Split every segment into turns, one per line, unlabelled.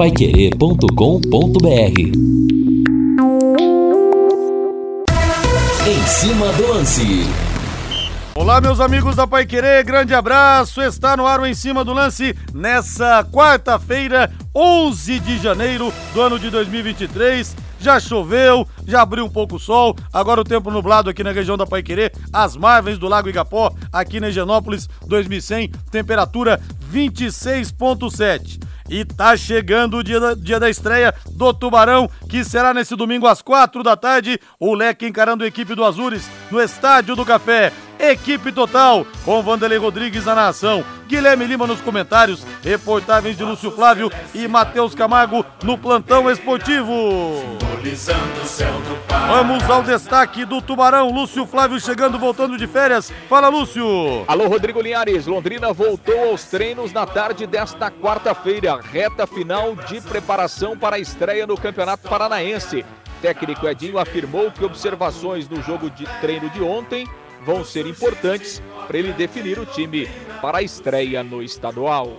paiquerê.com.br Em cima do lance.
Olá, meus amigos da Pai Querer, grande abraço. Está no ar o Em Cima do Lance nessa quarta-feira, 11 de janeiro do ano de 2023. Já choveu, já abriu um pouco o sol, agora o tempo nublado aqui na região da Paiquerê, as margens do Lago Igapó, aqui na Higienópolis, 2100, temperatura 26.7. E tá chegando o dia da, dia da estreia do Tubarão, que será nesse domingo às quatro da tarde. O Leque encarando a equipe do Azures no Estádio do Café. Equipe total, com Vanderlei Rodrigues na nação, Guilherme Lima nos comentários, reportagens de Lúcio Flávio e Matheus Camargo no plantão esportivo. Vamos ao destaque do Tubarão, Lúcio Flávio chegando, voltando de férias. Fala, Lúcio.
Alô, Rodrigo Linhares. Londrina voltou aos treinos na tarde desta quarta-feira, reta final de preparação para a estreia no Campeonato Paranaense. técnico Edinho afirmou que observações no jogo de treino de ontem vão ser importantes para ele definir o time para a estreia no estadual.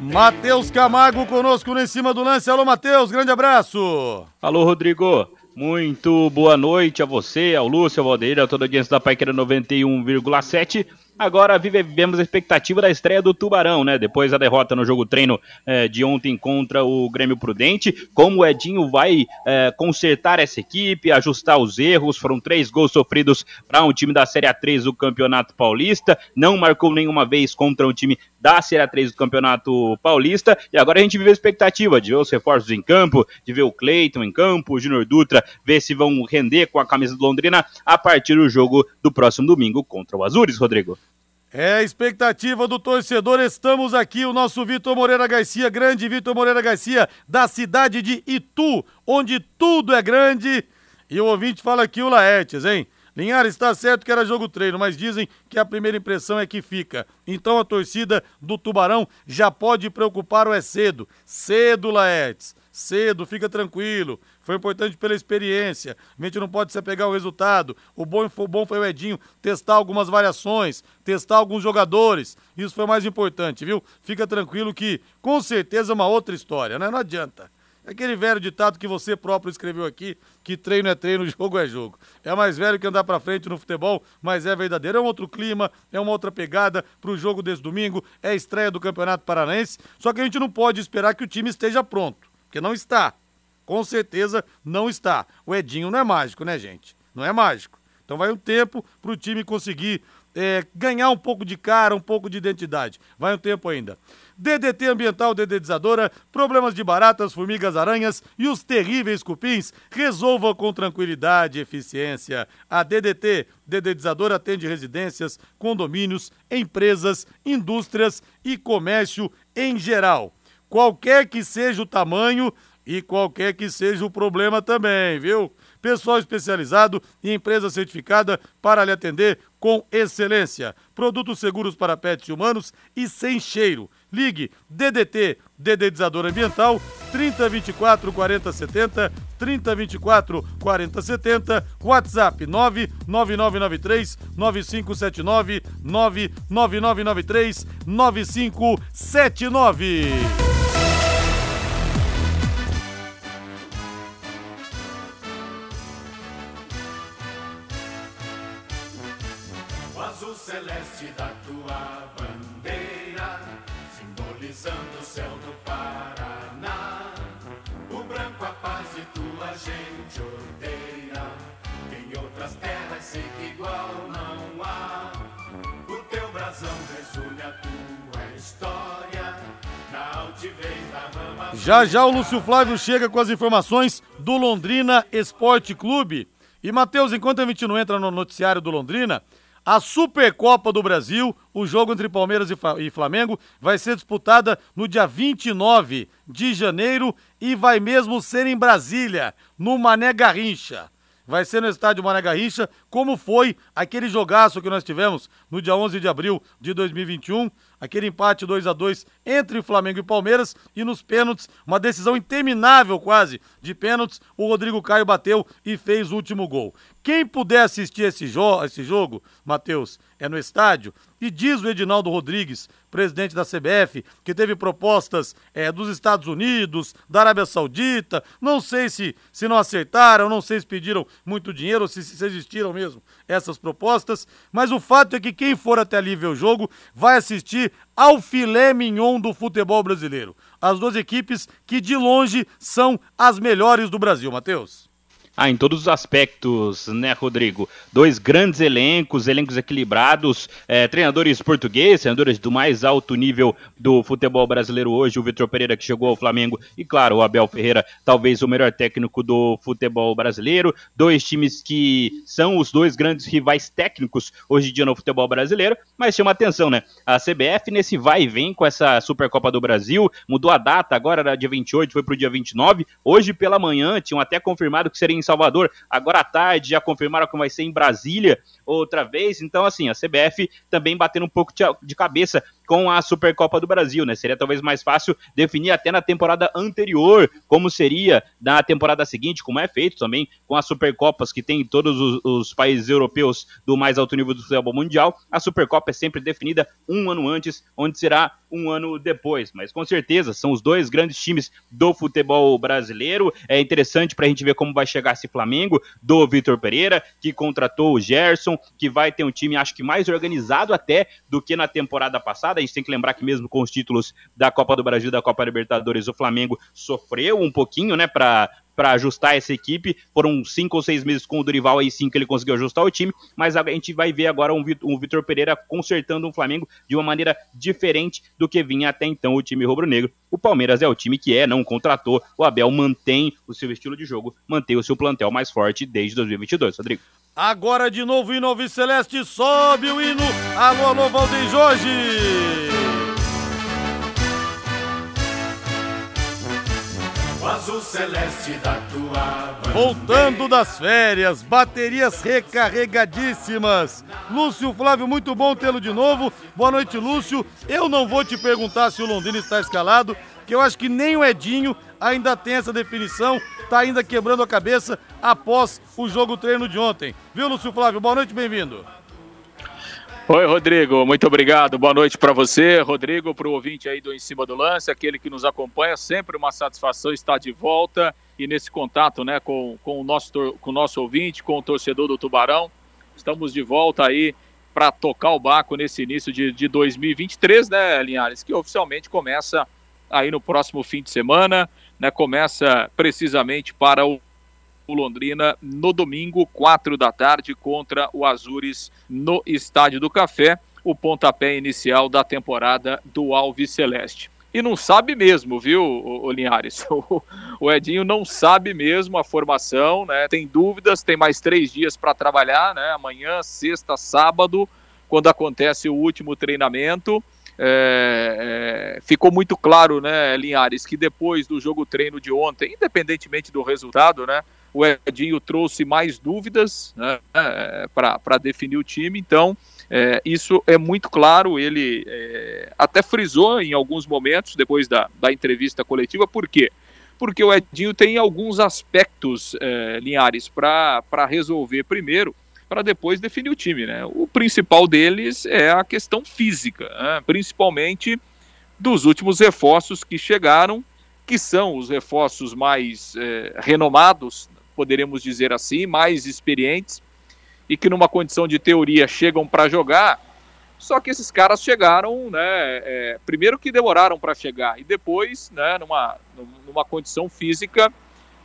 Matheus Camargo conosco no Em Cima do Lance. Alô, Matheus, grande abraço.
Alô, Rodrigo. Muito boa noite a você, ao Lúcio, ao Valdeira, a toda a audiência da Paiqueira 91,7. Agora vivemos a expectativa da estreia do Tubarão, né? Depois da derrota no jogo treino é, de ontem contra o Grêmio Prudente. Como o Edinho vai é, consertar essa equipe, ajustar os erros. Foram três gols sofridos para um time da Série A3 do Campeonato Paulista. Não marcou nenhuma vez contra um time da Série A3 do Campeonato Paulista. E agora a gente vive a expectativa de ver os reforços em campo, de ver o Cleiton em campo, o Júnior Dutra, ver se vão render com a camisa do Londrina a partir do jogo do próximo domingo contra o Azures, Rodrigo.
É a expectativa do torcedor. Estamos aqui, o nosso Vitor Moreira Garcia, grande Vitor Moreira Garcia, da cidade de Itu, onde tudo é grande. E o ouvinte fala aqui o Laertes, hein? Linhares, está certo que era jogo treino, mas dizem que a primeira impressão é que fica. Então a torcida do Tubarão já pode preocupar o é cedo. Cedo, Laertes. Cedo, fica tranquilo. Foi importante pela experiência. A gente não pode se apegar ao resultado. O bom, o bom foi o Edinho testar algumas variações, testar alguns jogadores. Isso foi mais importante, viu? Fica tranquilo que com certeza é uma outra história, né? Não adianta. Aquele velho ditado que você próprio escreveu aqui, que treino é treino, jogo é jogo. É mais velho que andar para frente no futebol, mas é verdadeiro. É um outro clima, é uma outra pegada para o jogo desse domingo, é a estreia do Campeonato Paranaense. Só que a gente não pode esperar que o time esteja pronto, porque não está com certeza não está. O Edinho não é mágico, né, gente? Não é mágico. Então vai um tempo para o time conseguir é, ganhar um pouco de cara, um pouco de identidade. Vai um tempo ainda. DDT Ambiental Dedetizadora, problemas de baratas, formigas, aranhas e os terríveis cupins, resolva com tranquilidade e eficiência. A DDT Dedetizadora atende residências, condomínios, empresas, indústrias e comércio em geral. Qualquer que seja o tamanho, e qualquer que seja o problema também, viu? Pessoal especializado e empresa certificada para lhe atender com excelência. Produtos seguros para pets e humanos e sem cheiro. Ligue DDT, Dedetizador Ambiental, 3024 4070, 3024 4070, WhatsApp 99993 9579, 99993 9579. Já já o Lúcio Flávio chega com as informações do Londrina Esporte Clube. E Matheus, enquanto a gente não entra no noticiário do Londrina, a Supercopa do Brasil, o jogo entre Palmeiras e Flamengo, vai ser disputada no dia 29 de janeiro e vai mesmo ser em Brasília, no Mané Garrincha. Vai ser no estádio Mané Garrincha, como foi aquele jogaço que nós tivemos no dia 11 de abril de 2021, aquele empate 2 a 2 entre Flamengo e Palmeiras e nos pênaltis, uma decisão interminável quase. De pênaltis, o Rodrigo Caio bateu e fez o último gol. Quem puder assistir esse, jo esse jogo, Matheus, é no estádio, e diz o Edinaldo Rodrigues, presidente da CBF, que teve propostas é, dos Estados Unidos, da Arábia Saudita, não sei se, se não acertaram, não sei se pediram muito dinheiro, se, se existiram mesmo essas propostas, mas o fato é que quem for até ali ver o jogo vai assistir ao filé mignon do futebol brasileiro. As duas equipes que de longe são as melhores do Brasil, Matheus.
Ah, em todos os aspectos, né, Rodrigo? Dois grandes elencos, elencos equilibrados, é, treinadores portugueses, treinadores do mais alto nível do futebol brasileiro hoje, o Vitor Pereira que chegou ao Flamengo e, claro, o Abel Ferreira, talvez o melhor técnico do futebol brasileiro. Dois times que são os dois grandes rivais técnicos hoje em dia no futebol brasileiro, mas chama atenção, né? A CBF nesse vai e vem com essa Supercopa do Brasil, mudou a data, agora era dia 28, foi pro dia 29. Hoje pela manhã tinham até confirmado que seria em Salvador, agora à tarde já confirmaram que vai ser em Brasília outra vez. Então, assim, a CBF também batendo um pouco de cabeça com a Supercopa do Brasil, né? Seria talvez mais fácil definir até na temporada anterior como seria na temporada seguinte, como é feito também com as Supercopas que tem em todos os, os países europeus do mais alto nível do futebol mundial. A Supercopa é sempre definida um ano antes, onde será um ano depois. Mas com certeza são os dois grandes times do futebol brasileiro. É interessante para a gente ver como vai chegar esse Flamengo do Vitor Pereira, que contratou o Gerson, que vai ter um time, acho que mais organizado até do que na temporada passada. A gente tem que lembrar que mesmo com os títulos da Copa do Brasil e da Copa Libertadores, o Flamengo sofreu um pouquinho, né, para para ajustar essa equipe. Foram cinco ou seis meses com o Dorival, aí sim que ele conseguiu ajustar o time, mas a gente vai ver agora um, Vitor Pereira consertando um Flamengo de uma maneira diferente do que vinha até então o time rubro-negro. O Palmeiras é o time que é, não contratou. O Abel mantém o seu estilo de jogo, mantém o seu plantel mais forte desde 2022, Rodrigo.
Agora de novo o hino Celeste, sobe o hino. Alô, alô, Valdeir Jorge. Voltando das férias, baterias recarregadíssimas. Lúcio Flávio, muito bom tê-lo de novo. Boa noite, Lúcio. Eu não vou te perguntar se o Londrina está escalado, que eu acho que nem o Edinho ainda tem essa definição, tá ainda quebrando a cabeça após o jogo treino de ontem. Viu, Lúcio Flávio? Boa noite, bem-vindo.
Oi, Rodrigo, muito obrigado. Boa noite para você, Rodrigo, para o ouvinte aí do Em Cima do Lance, aquele que nos acompanha. Sempre uma satisfação estar de volta e nesse contato né, com, com, o nosso, com o nosso ouvinte, com o torcedor do Tubarão. Estamos de volta aí para tocar o barco nesse início de, de 2023, né, Linhares? Que oficialmente começa aí no próximo fim de semana, né? Começa precisamente para o o Londrina no domingo, 4 da tarde, contra o Azures no Estádio do Café, o pontapé inicial da temporada do Alves Celeste. E não sabe mesmo, viu, o Linhares? O Edinho não sabe mesmo a formação, né? Tem dúvidas, tem mais três dias para trabalhar, né? Amanhã, sexta, sábado, quando acontece o último treinamento. É, é, ficou muito claro, né, Linhares, que depois do jogo treino de ontem, independentemente do resultado, né, o Edinho trouxe mais dúvidas né, é, para definir o time, então é, isso é muito claro. Ele é, até frisou em alguns momentos, depois da, da entrevista coletiva, por quê? Porque o Edinho tem alguns aspectos, é, Linhares, para resolver primeiro, para depois definir o time. Né? O principal deles é a questão física, né? principalmente dos últimos reforços que chegaram, que são os reforços mais é, renomados poderemos dizer assim, mais experientes e que numa condição de teoria chegam para jogar. Só que esses caras chegaram, né? É, primeiro que demoraram para chegar e depois, né? Numa, numa condição física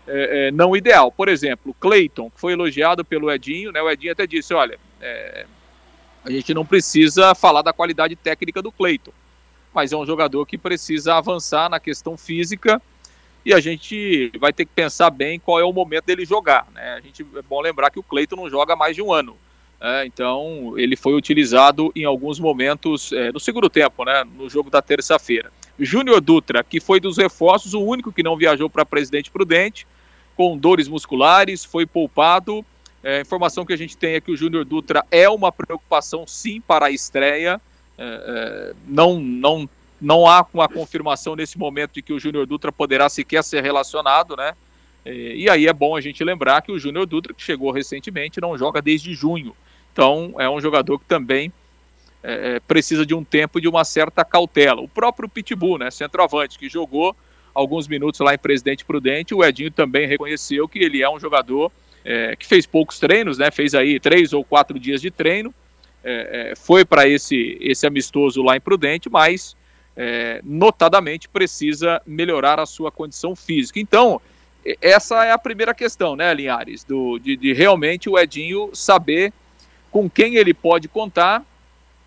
é, é, não ideal. Por exemplo, Clayton, que foi elogiado pelo Edinho, né? O Edinho até disse, olha, é, a gente não precisa falar da qualidade técnica do Clayton, mas é um jogador que precisa avançar na questão física e a gente vai ter que pensar bem qual é o momento dele jogar. Né? A gente, é bom lembrar que o Cleiton não joga mais de um ano. Né? Então, ele foi utilizado em alguns momentos é, no segundo tempo, né? no jogo da terça-feira. Júnior Dutra, que foi dos reforços, o único que não viajou para Presidente Prudente, com dores musculares, foi poupado. É, a informação que a gente tem é que o Júnior Dutra é uma preocupação, sim, para a estreia. é, é, não, não, não há uma confirmação nesse momento de que o Júnior Dutra poderá sequer ser relacionado, né? E, e aí é bom a gente lembrar que o Júnior Dutra, que chegou recentemente, não joga desde junho. Então é um jogador que também é, é precisa de um tempo e de uma certa cautela. O próprio Pitbull, né, centroavante, que jogou alguns minutos lá em Presidente Prudente, o Edinho também reconheceu que ele é um jogador é, que fez poucos treinos, né, fez aí três ou quatro dias de treino, é, é foi para esse, esse amistoso lá em Prudente, mas é, notadamente precisa melhorar a sua condição física. Então, essa é a primeira questão, né, Linhares, do, de, de realmente o Edinho saber com quem ele pode contar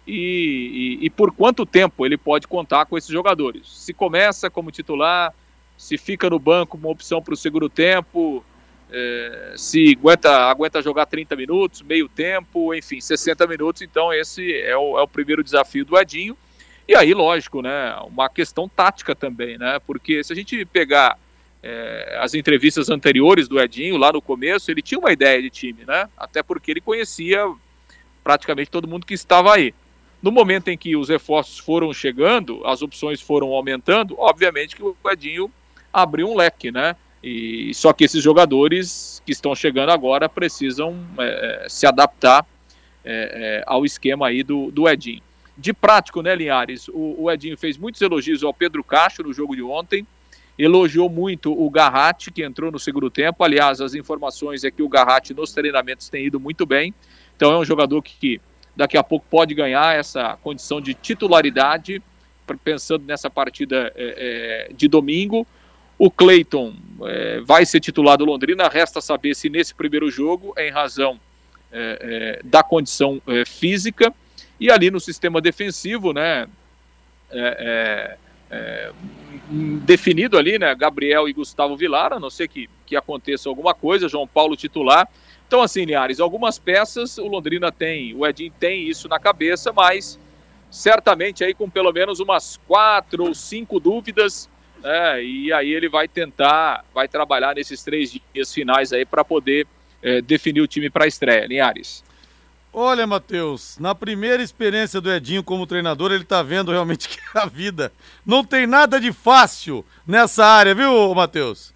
e, e, e, por quanto tempo ele pode contar com esses jogadores. Se começa como titular, se fica no banco uma opção para o segundo tempo, é, se aguenta, aguenta jogar 30 minutos, meio tempo, enfim, 60 minutos. Então, esse é o, é o primeiro desafio do Edinho. E aí, lógico, né, uma questão tática também, né? Porque se a gente pegar é, as entrevistas anteriores do Edinho, lá no começo, ele tinha uma ideia de time, né? Até porque ele conhecia praticamente todo mundo que estava aí. No momento em que os reforços foram chegando, as opções foram aumentando, obviamente que o Edinho abriu um leque, né? E só que esses jogadores que estão chegando agora precisam é, é, se adaptar é, é, ao esquema aí do, do Edinho. De prático, né, Linhares? O, o, Edinho fez muitos elogios ao Pedro Castro no jogo de ontem, elogiou muito o Garratti, que entrou no segundo tempo. Aliás, as informações é que o Garratti nos treinamentos tem ido muito bem. Então é um jogador que daqui a pouco pode ganhar essa condição de titularidade, pensando nessa partida é, é, de domingo. O Cleiton é, vai ser titular do Londrina, resta saber se nesse primeiro jogo, em razão é, é, da condição é, física, e ali no sistema defensivo, né, definido ali, né, Gabriel e Gustavo Vilar, a não ser que, que aconteça alguma coisa, João Paulo titular, então, assim, Linhares, algumas peças o Londrina tem, o Edinho tem isso na cabeça, mas certamente aí com pelo menos umas quatro ou cinco dúvidas, né, e aí ele vai tentar, vai trabalhar nesses três dias finais aí para poder é, definir o time para a estreia. Linhares.
Olha, Matheus, na primeira experiência do Edinho como treinador, ele tá vendo realmente que a vida não tem nada de fácil nessa área, viu, Matheus?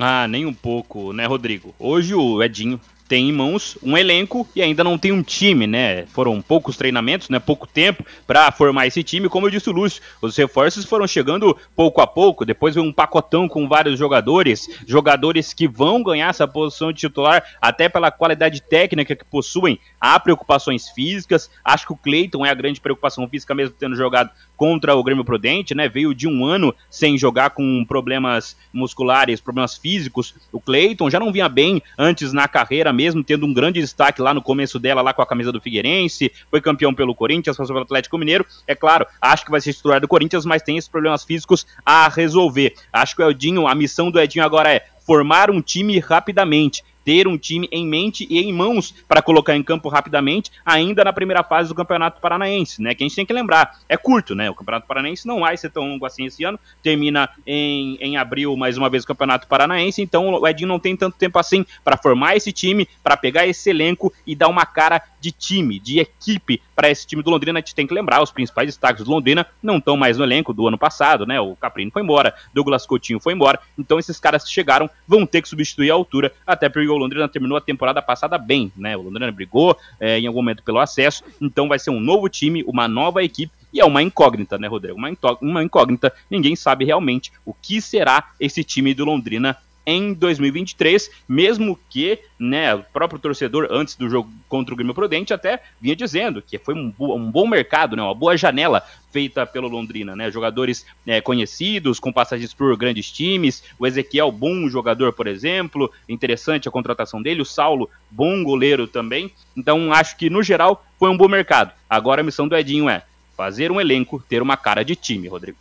Ah, nem um pouco, né, Rodrigo? Hoje o Edinho tem em mãos um elenco e ainda não tem um time, né? Foram poucos treinamentos, né? Pouco tempo para formar esse time. Como eu disse o Lúcio, os reforços foram chegando pouco a pouco. Depois veio um pacotão com vários jogadores, jogadores que vão ganhar essa posição de titular até pela qualidade técnica que possuem. Há preocupações físicas. Acho que o Cleiton é a grande preocupação física, mesmo tendo jogado contra o Grêmio Prudente, né? Veio de um ano sem jogar com problemas musculares, problemas físicos. O Cleiton já não vinha bem antes na carreira, mesmo tendo um grande destaque lá no começo dela, lá com a camisa do Figueirense, foi campeão pelo Corinthians, passou pelo Atlético Mineiro. É claro, acho que vai ser titular do Corinthians, mas tem esses problemas físicos a resolver. Acho que o Edinho, a missão do Edinho agora é formar um time rapidamente ter um time em mente e em mãos para colocar em campo rapidamente, ainda na primeira fase do Campeonato Paranaense, né? Que a gente tem que lembrar, é curto, né? O Campeonato Paranaense não vai ser tão longo assim esse ano, termina em, em abril mais uma vez o Campeonato Paranaense, então o Edinho não tem tanto tempo assim para formar esse time, para pegar esse elenco e dar uma cara de time, de equipe para esse time do Londrina. A gente tem que lembrar, os principais destaques do Londrina não estão mais no elenco do ano passado, né? O Caprino foi embora, Douglas Coutinho foi embora, então esses caras que chegaram vão ter que substituir a altura, até porque o Londrina terminou a temporada passada bem, né? O Londrina brigou é, em algum momento pelo acesso, então vai ser um novo time, uma nova equipe e é uma incógnita, né, Rodrigo? Uma, uma incógnita. Ninguém sabe realmente o que será esse time do Londrina em 2023, mesmo que né, o próprio torcedor, antes do jogo contra o Grêmio Prudente, até vinha dizendo que foi um, um bom mercado, né, uma boa janela feita pelo Londrina. Né, jogadores é, conhecidos, com passagens por grandes times, o Ezequiel, bom jogador, por exemplo, interessante a contratação dele, o Saulo, bom goleiro também. Então, acho que, no geral, foi um bom mercado. Agora a missão do Edinho é fazer um elenco ter uma cara de time, Rodrigo.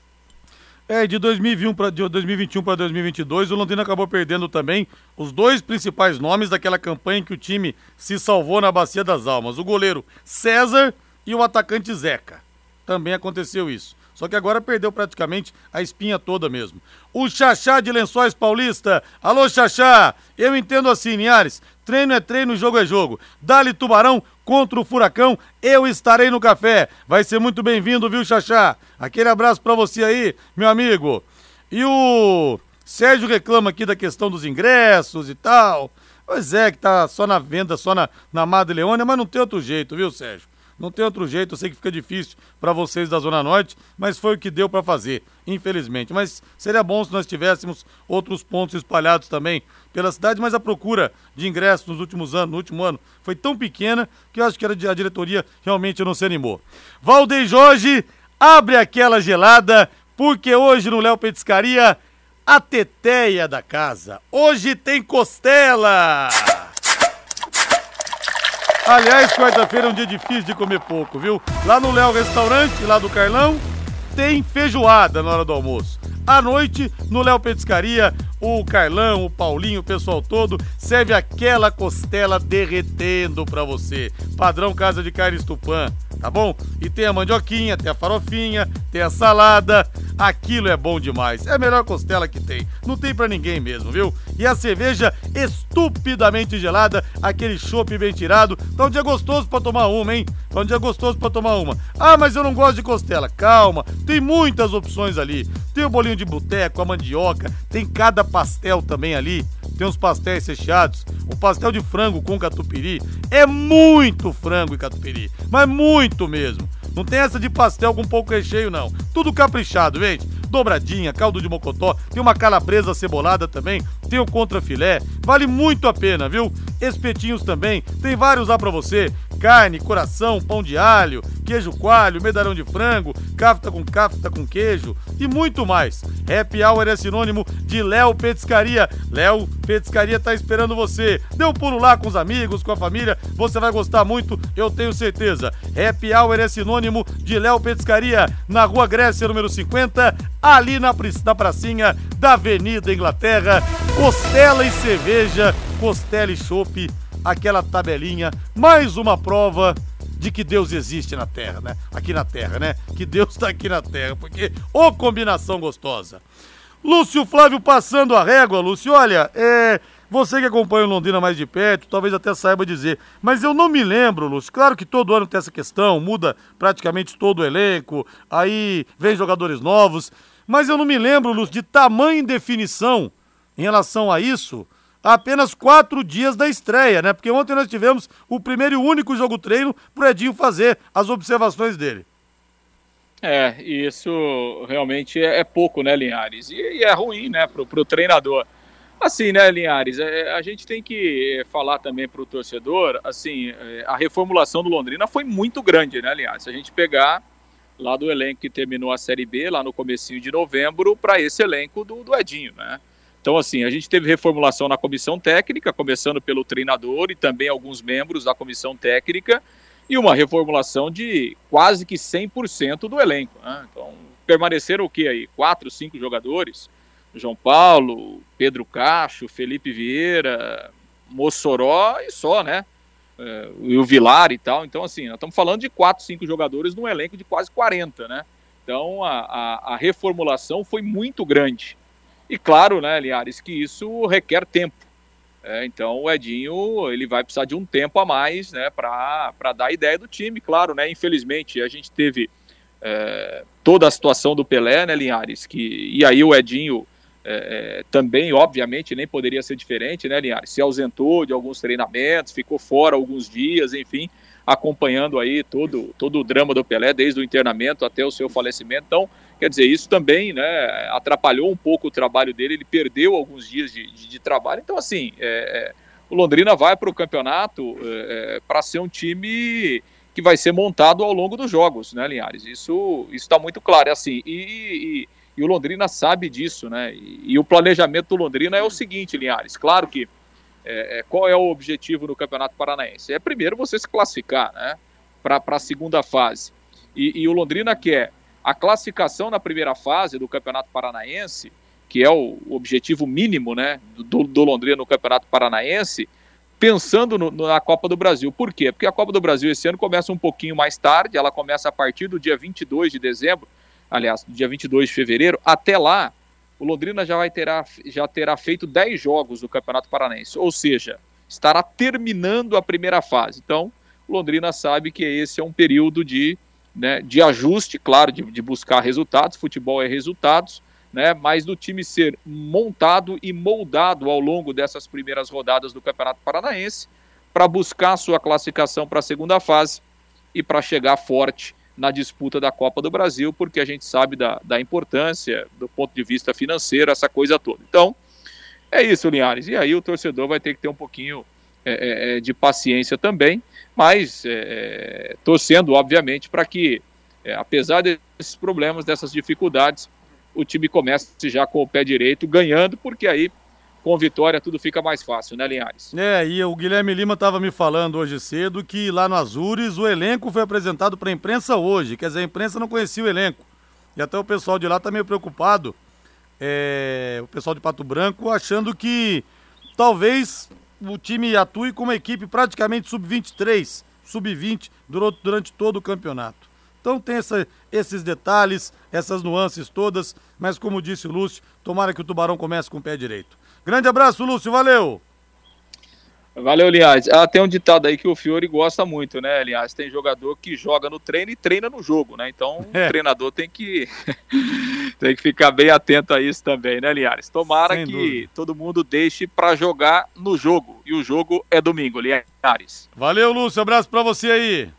É, de 2021 para 2021 para 2022, o Londrina acabou perdendo também os dois principais nomes daquela campanha em que o time se salvou na Bacia das Almas: o goleiro César e o atacante Zeca. Também aconteceu isso. Só que agora perdeu praticamente a espinha toda mesmo. O Xaxá de Lençóis Paulista. Alô, Xaxá! Eu entendo assim, Linhares. Treino é treino, jogo é jogo. Dali Tubarão contra o Furacão, eu estarei no café. Vai ser muito bem-vindo, viu, Xaxá? Aquele abraço para você aí, meu amigo. E o Sérgio reclama aqui da questão dos ingressos e tal. Pois é, que tá só na venda, só na, na Madre Leônia, mas não tem outro jeito, viu, Sérgio? Não tem outro jeito, eu sei que fica difícil para vocês da Zona Norte, mas foi o que deu para fazer, infelizmente. Mas seria bom se nós tivéssemos outros pontos espalhados também pela cidade, mas a procura de ingressos nos últimos anos, no último ano, foi tão pequena que eu acho que a diretoria realmente não se animou. Valdeir Jorge abre aquela gelada, porque hoje no Léo Petiscaria a teteia da casa. Hoje tem costela! Aliás, quarta-feira é um dia difícil de comer pouco, viu? Lá no Léo Restaurante, lá do Carlão, tem feijoada na hora do almoço. À noite, no Léo Petiscaria, o Carlão, o Paulinho, o pessoal todo, serve aquela costela derretendo pra você. Padrão Casa de Carne Tupã, tá bom? E tem a mandioquinha, tem a farofinha, tem a salada. Aquilo é bom demais. É a melhor costela que tem. Não tem para ninguém mesmo, viu? E a cerveja estupidamente gelada, aquele chopp bem tirado. Tá um dia gostoso para tomar uma, hein? Tá um dia gostoso para tomar uma. Ah, mas eu não gosto de costela. Calma, tem muitas opções ali. Tem o bolinho de boteco, a mandioca, tem cada pastel também ali. Tem uns pastéis recheados. O pastel de frango com catupiry é muito frango e catupiry, mas muito mesmo. Não tem essa de pastel com pouco recheio, não. Tudo caprichado, gente. Dobradinha, caldo de mocotó, tem uma calabresa cebolada também, tem o contrafilé. Vale muito a pena, viu? Espetinhos também, tem vários lá pra você. Carne, coração, pão de alho, queijo coalho, medalhão de frango, cafta com cafta com queijo e muito mais. Happy Hour é sinônimo de Léo Petiscaria. Léo Petiscaria tá esperando você. Dê um pulo lá com os amigos, com a família, você vai gostar muito, eu tenho certeza. Happy Hour é sinônimo de Léo Petiscaria, na Rua Grécia, número 50, ali na, na pracinha da Avenida Inglaterra. Costela e cerveja, costela e chope, aquela tabelinha, mais uma prova de que Deus existe na Terra, né? Aqui na Terra, né? Que Deus está aqui na Terra, porque ô combinação gostosa. Lúcio Flávio passando a régua, Lúcio, olha, é, você que acompanha o Londrina mais de perto, talvez até saiba dizer, mas eu não me lembro, Lúcio. Claro que todo ano tem essa questão, muda praticamente todo o elenco, aí vem jogadores novos, mas eu não me lembro, Lúcio, de tamanho e definição em relação a isso apenas quatro dias da estreia, né? Porque ontem nós tivemos o primeiro e único jogo treino pro Edinho fazer as observações dele.
É, isso realmente é, é pouco, né, Linhares? E, e, é ruim, né, pro, pro treinador. Assim, né, Linhares, é, a gente tem que falar também pro torcedor, assim, é, a reformulação do Londrina foi muito grande, né, Linhares? Se a gente pegar lá do elenco que terminou a Série B, lá no comecinho de novembro, para esse elenco do, do Edinho, né? Então, assim, a gente teve reformulação na comissão técnica, começando pelo treinador e também alguns membros da comissão técnica, e uma reformulação de quase que 100% do elenco. Né? Então, permaneceram o que aí? Quatro, cinco jogadores? João Paulo, Pedro Cacho, Felipe Vieira, Mossoró e só, né? É, e o Vilar e tal. Então, assim, nós estamos falando de quatro, cinco jogadores num elenco de quase 40, né? Então, a, a, a reformulação foi muito grande. E claro, né, Linhares, que isso requer tempo. É, então o Edinho ele vai precisar de um tempo a mais né, para dar a ideia do time, claro, né? Infelizmente a gente teve é, toda a situação do Pelé, né, Linhares? Que, e aí o Edinho é, é também, obviamente, nem poderia ser diferente, né, Linhares? Se ausentou de alguns treinamentos, ficou fora alguns dias, enfim, acompanhando aí todo, todo o drama do Pelé, desde o internamento até o seu falecimento. Então, Quer dizer, isso também né, atrapalhou um pouco o trabalho dele, ele perdeu alguns dias de, de, de trabalho. Então, assim, é, é o Londrina vai para o campeonato é, é para ser um time que vai ser montado ao longo dos jogos, né, Linhares? Isso está muito claro. É assim, e, e, e, o Londrina sabe disso, né? E, e, o planejamento do Londrina é o seguinte, Linhares. Claro que é, é qual é o objetivo no Campeonato Paranaense? É primeiro você se classificar, né? Para a segunda fase. E, e o Londrina quer a classificação na primeira fase do Campeonato Paranaense, que é o objetivo mínimo né, do, do Londrina no Campeonato Paranaense, pensando no, na Copa do Brasil. Por quê? Porque a Copa do Brasil esse ano começa um pouquinho mais tarde, ela começa a partir do dia 22 de dezembro, aliás, dia 22 de fevereiro, até lá, o Londrina já, vai terá, já terá feito 10 jogos no Campeonato Paranaense, ou seja, estará terminando a primeira fase. Então, o Londrina sabe que esse é um período de, né, de ajuste, claro, de, de buscar resultados, futebol é resultados, né, mas do time ser montado e moldado ao longo dessas primeiras rodadas do Campeonato Paranaense para buscar sua classificação para a segunda fase e para chegar forte na disputa da Copa do Brasil, porque a gente sabe da, da importância do ponto de vista financeiro, essa coisa toda. Então, é isso, Linhares. E aí o torcedor vai ter que ter um pouquinho é, é, é de paciência também, mas é, é torcendo, obviamente, para que, é, apesar desses problemas, dessas dificuldades, o time comece já com o pé direito, ganhando, porque aí com vitória tudo fica mais fácil, né, Linhares?
É, e o Guilherme Lima estava me falando hoje cedo que lá no Azures o elenco foi apresentado para a imprensa hoje. Quer dizer, a imprensa não conhecia o elenco. E até o pessoal de lá está meio preocupado, é, o pessoal de Pato Branco, achando que talvez o time atue com uma equipe praticamente sub-23, sub-20 durante todo o campeonato. Então tem essa, esses detalhes, essas nuances todas, mas como disse o Lúcio, tomara que o Tubarão comece com o pé direito. Grande abraço, Lúcio, valeu!
Valeu, Linhares. Ah, tem um ditado aí que o Fiore gosta muito, né, Linhares? Tem jogador que joga no treino e treina no jogo, né? Então é. o treinador tem que tem que ficar bem atento a isso também, né, Linhares? Tomara Sem que dúvida. todo mundo deixe para jogar no jogo. E o jogo é domingo, Linhares.
Valeu, Lúcio. Abraço para você aí.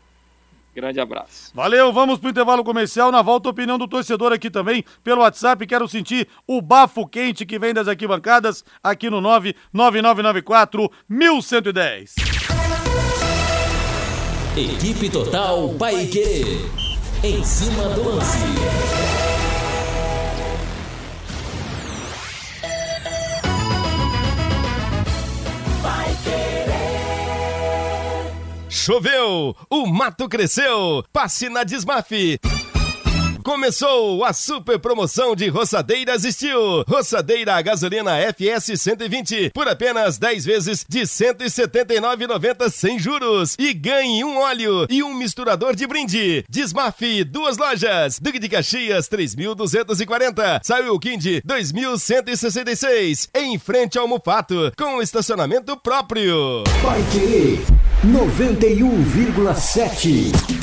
Grande abraço.
Valeu, vamos pro intervalo comercial. Na volta, opinião do torcedor aqui também pelo WhatsApp. Quero sentir o bafo quente que vem das arquibancadas aqui no 99994 1110.
Equipe Total Paique. Em cima do lance.
Choveu, o mato cresceu. Passe na Desmafe. Começou a super promoção de roçadeiras Steel. Roçadeira a gasolina FS 120 por apenas 10 vezes de 179,90 sem juros. E ganhe um óleo e um misturador de brinde. Desmafe, duas lojas. Duque de Caxias, 3.240. Saiu Kind, 2.166. Em frente ao Mufato, com estacionamento próprio.
Vai querer 91,7.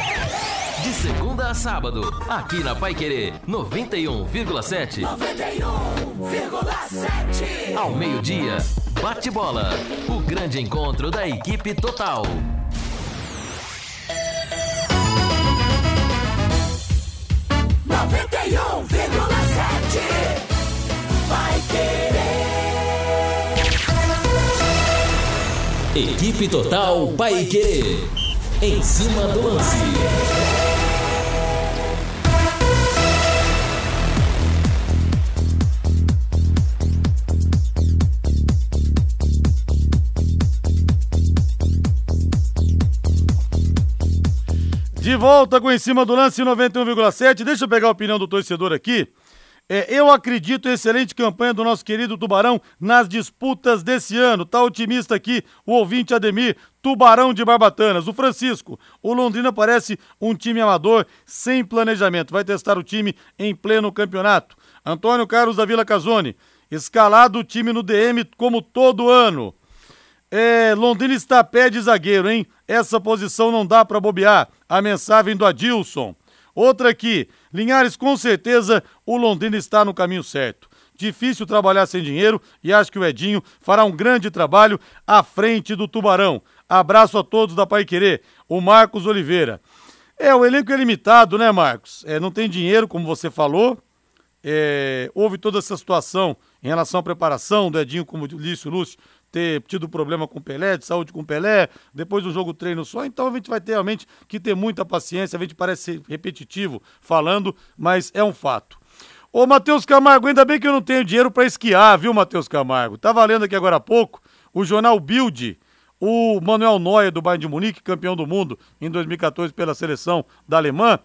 A sábado, aqui na Pai Querer 91,7. 91,7. Ao meio-dia, bate bola. O grande encontro da equipe total. Noventa e um vírgula sete. Vai querer. Equipe Total Paique. Em cima do lance.
De volta com em cima do lance 91,7. Deixa eu pegar a opinião do torcedor aqui. É, eu acredito em excelente campanha do nosso querido Tubarão nas disputas desse ano. Tá otimista aqui o ouvinte Ademir, Tubarão de Barbatanas. O Francisco, o Londrina parece um time amador sem planejamento. Vai testar o time em pleno campeonato. Antônio Carlos da Vila Casone, escalado o time no DM como todo ano. É, Londrina está a pé de zagueiro, hein? Essa posição não dá para bobear. A mensagem do Adilson. Outra aqui. Linhares, com certeza o Londrina está no caminho certo. Difícil trabalhar sem dinheiro e acho que o Edinho fará um grande trabalho à frente do Tubarão. Abraço a todos da Pai Querer. O Marcos Oliveira. É, o elenco é limitado, né, Marcos? É, não tem dinheiro, como você falou. É, houve toda essa situação em relação à preparação do Edinho, como o Lúcio, ter tido problema com Pelé, de saúde com Pelé, depois do jogo treino só. Então a gente vai ter realmente que ter muita paciência. A gente parece repetitivo falando, mas é um fato. Ô, Matheus Camargo, ainda bem que eu não tenho dinheiro para esquiar, viu, Matheus Camargo? Tá valendo aqui agora há pouco o jornal Build o Manuel Neuer do Bayern de Munique, campeão do mundo em 2014 pela seleção da Alemanha,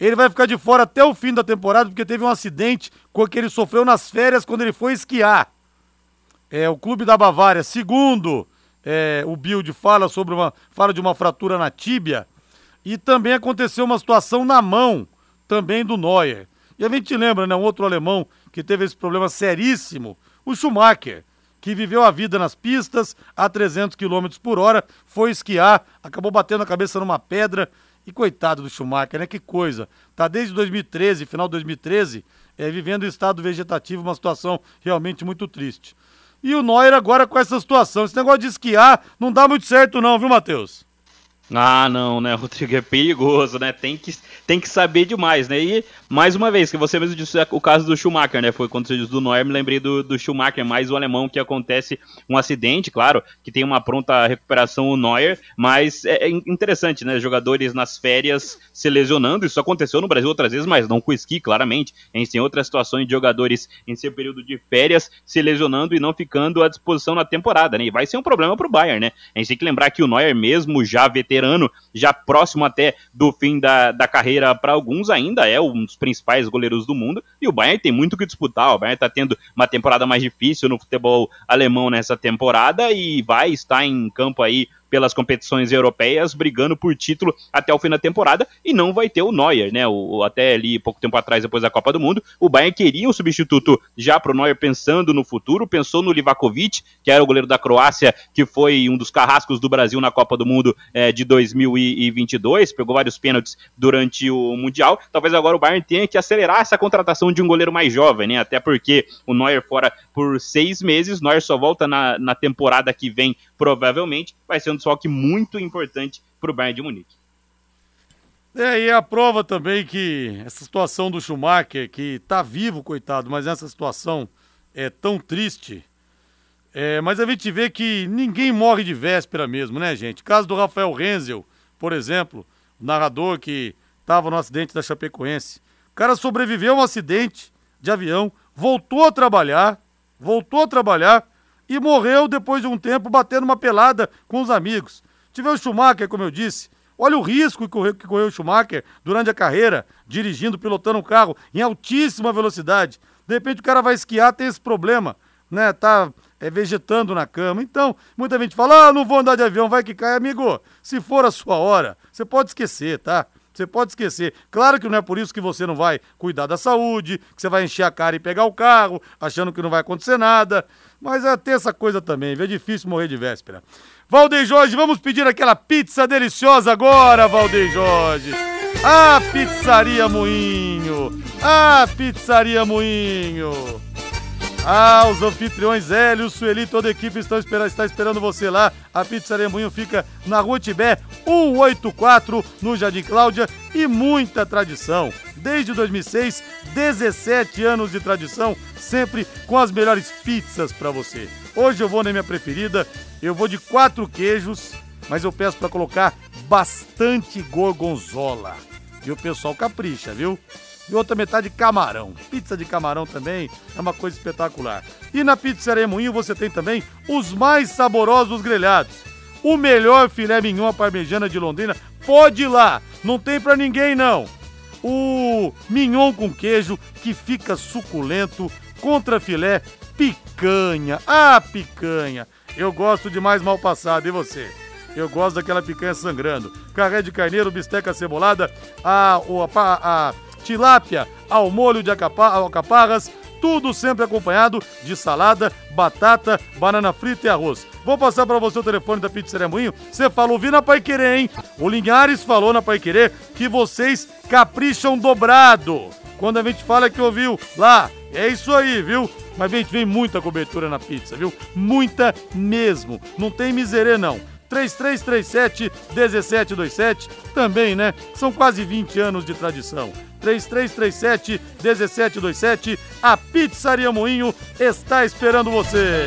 ele vai ficar de fora até o fim da temporada porque teve um acidente que ele sofreu nas férias quando ele foi esquiar. É, o clube da Bavária, segundo é, o Bild fala sobre uma fala de uma fratura na tíbia e também aconteceu uma situação na mão também do Neuer. E a gente lembra, né, um outro alemão que teve esse problema seríssimo, o Schumacher, que viveu a vida nas pistas a 300 km por hora, foi esquiar, acabou batendo a cabeça numa pedra e coitado do Schumacher, né? Que coisa. Tá desde 2013, final de 2013, é, vivendo em estado vegetativo, uma situação realmente muito triste. E o Neuer agora com essa situação. Esse negócio de esquiar não dá muito certo não, viu, Matheus?
Ah, não, né, Rodrigo? É perigoso, né? Tem que, tem que saber demais, né? E, mais uma vez, que você mesmo disse o caso do Schumacher, né? Foi quando você disse do Neuer, me lembrei do, do Schumacher, mais o alemão que acontece um acidente, claro, que tem uma pronta recuperação o Neuer, mas é, é interessante, né? Jogadores nas férias se lesionando, isso aconteceu no Brasil outras vezes, mas não com esqui, claramente. A gente tem outras situações de jogadores em seu período de férias se lesionando e não ficando à disposição na temporada, né? E vai ser um problema pro Bayern, né? A gente tem que lembrar que o Neuer mesmo já veterano veterano, já próximo até do fim da, da carreira para alguns, ainda é um dos principais goleiros do mundo. E o Bayern tem muito que disputar. O Bayern está tendo uma temporada mais difícil no futebol alemão nessa temporada e vai estar em campo aí pelas competições europeias, brigando por título até o fim da temporada, e não vai ter o Neuer, né? O, até ali, pouco tempo atrás, depois da Copa do Mundo, o Bayern queria um substituto já para o Neuer pensando no futuro, pensou no Livakovic, que era o goleiro da Croácia, que foi um dos carrascos do Brasil na Copa do Mundo é, de 2022, pegou vários pênaltis durante o Mundial. Talvez agora o Bayern tenha que acelerar essa contratação de um goleiro mais jovem, né? Até porque o Neuer fora por seis meses, Neuer só volta na, na temporada que vem, provavelmente, vai ser um desfalque muito importante para o Bayern de Munique.
É, e a prova também que essa situação do Schumacher, que tá vivo, coitado, mas essa situação é tão triste. É, mas a gente vê que ninguém morre de véspera mesmo, né, gente? Caso do Rafael Renzel, por exemplo, o narrador que estava no acidente da Chapecoense. O cara sobreviveu a um acidente de avião, voltou a trabalhar, voltou a trabalhar e morreu depois de um tempo batendo uma pelada com os amigos. Tive o Schumacher, como eu disse. Olha o risco que correu, que correu o Schumacher durante a carreira, dirigindo, pilotando um carro em altíssima velocidade. De repente o cara vai esquiar, tem esse problema, né? Tá é, vegetando na cama. Então, muita gente fala: ah, não vou andar de avião, vai que cai. Amigo, se for a sua hora, você pode esquecer, tá? Você pode esquecer. Claro que não é por isso que você não vai cuidar da saúde, que você vai encher a cara e pegar o carro, achando que não vai acontecer nada. Mas é ter essa coisa também, é difícil morrer de véspera. Valdeir Jorge, vamos pedir aquela pizza deliciosa agora, Valdeir Jorge. Ah, Pizzaria Moinho! Ah, Pizzaria Moinho! Ah, os anfitriões Hélio, Sueli, toda a equipe estão esperando, está esperando você lá. A Pizzaria Moinho fica na Rua Tibé, 184, no Jardim Cláudia, e muita tradição. Desde 2006, 17 anos de tradição, sempre com as melhores pizzas para você. Hoje eu vou na minha preferida, eu vou de quatro queijos, mas eu peço para colocar bastante gorgonzola. E o pessoal capricha, viu? e outra metade camarão. Pizza de camarão também é uma coisa espetacular. E na Pizzaria Moinho você tem também os mais saborosos grelhados. O melhor filé mignon à parmegiana de Londrina. Pode ir lá, não tem para ninguém não. O mignon com queijo que fica suculento, contra filé, picanha. Ah, picanha. Eu gosto de mais mal passado, e você? Eu gosto daquela picanha sangrando. Carré de carneiro, bisteca cebolada, a, a, a tilápia ao molho de alcaparras, tudo sempre acompanhado de salada, batata, banana frita e arroz. Vou passar para você o telefone da Pizzaria Moinho. Você falou, vi na Pai Querer, hein? O Linhares falou na Pai Querer que vocês capricham dobrado. Quando a gente fala que ouviu lá, é isso aí, viu? Mas, gente, vem muita cobertura na pizza, viu? Muita mesmo. Não tem miserê, não. 3337 1727, também, né? São quase 20 anos de tradição. 3337 1727, a Pizzaria Moinho está esperando você.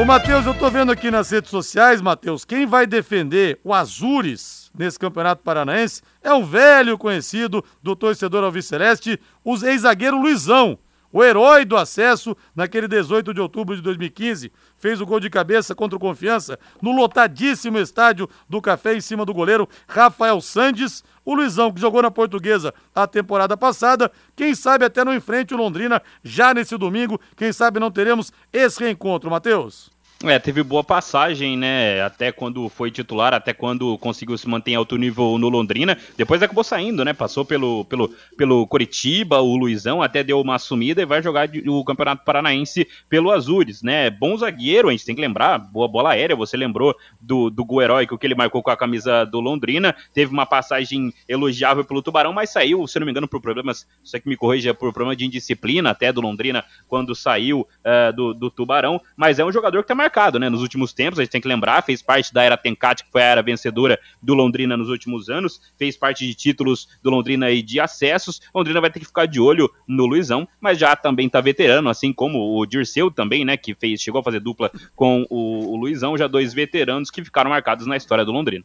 Ô Matheus, eu tô vendo aqui nas redes sociais, Matheus, quem vai defender o Azures nesse Campeonato Paranaense é um velho conhecido do torcedor Alviceleste, o ex-zagueiro Luizão. O herói do acesso naquele 18 de outubro de 2015, fez o gol de cabeça contra o Confiança no lotadíssimo estádio do Café em cima do goleiro Rafael Sandes, o Luizão que jogou na Portuguesa a temporada passada, quem sabe até no enfrente o Londrina já nesse domingo, quem sabe não teremos esse reencontro, Matheus.
É, teve boa passagem, né? Até quando foi titular, até quando conseguiu se manter em alto nível no Londrina. Depois acabou saindo, né? Passou pelo, pelo, pelo Coritiba, o Luizão até deu uma sumida e vai jogar o Campeonato Paranaense pelo Azures, né? Bom zagueiro, a gente tem que lembrar, boa bola aérea, você lembrou do, do gol heróico que ele marcou com a camisa do Londrina. Teve uma passagem elogiável pelo Tubarão, mas saiu, se não me engano, por problemas, você que me corrija, por problema de indisciplina até do Londrina quando saiu uh, do, do Tubarão. Mas é um jogador que tá marcado, né? Nos últimos tempos, a gente tem que lembrar, fez parte da era Tencate, que foi a era vencedora do Londrina nos últimos anos, fez parte de títulos do Londrina e de acessos. Londrina vai ter que ficar de olho no Luizão, mas já também tá veterano, assim como o Dirceu também, né? Que fez, chegou a fazer dupla com o, o Luizão, já dois veteranos que ficaram marcados na história do Londrina.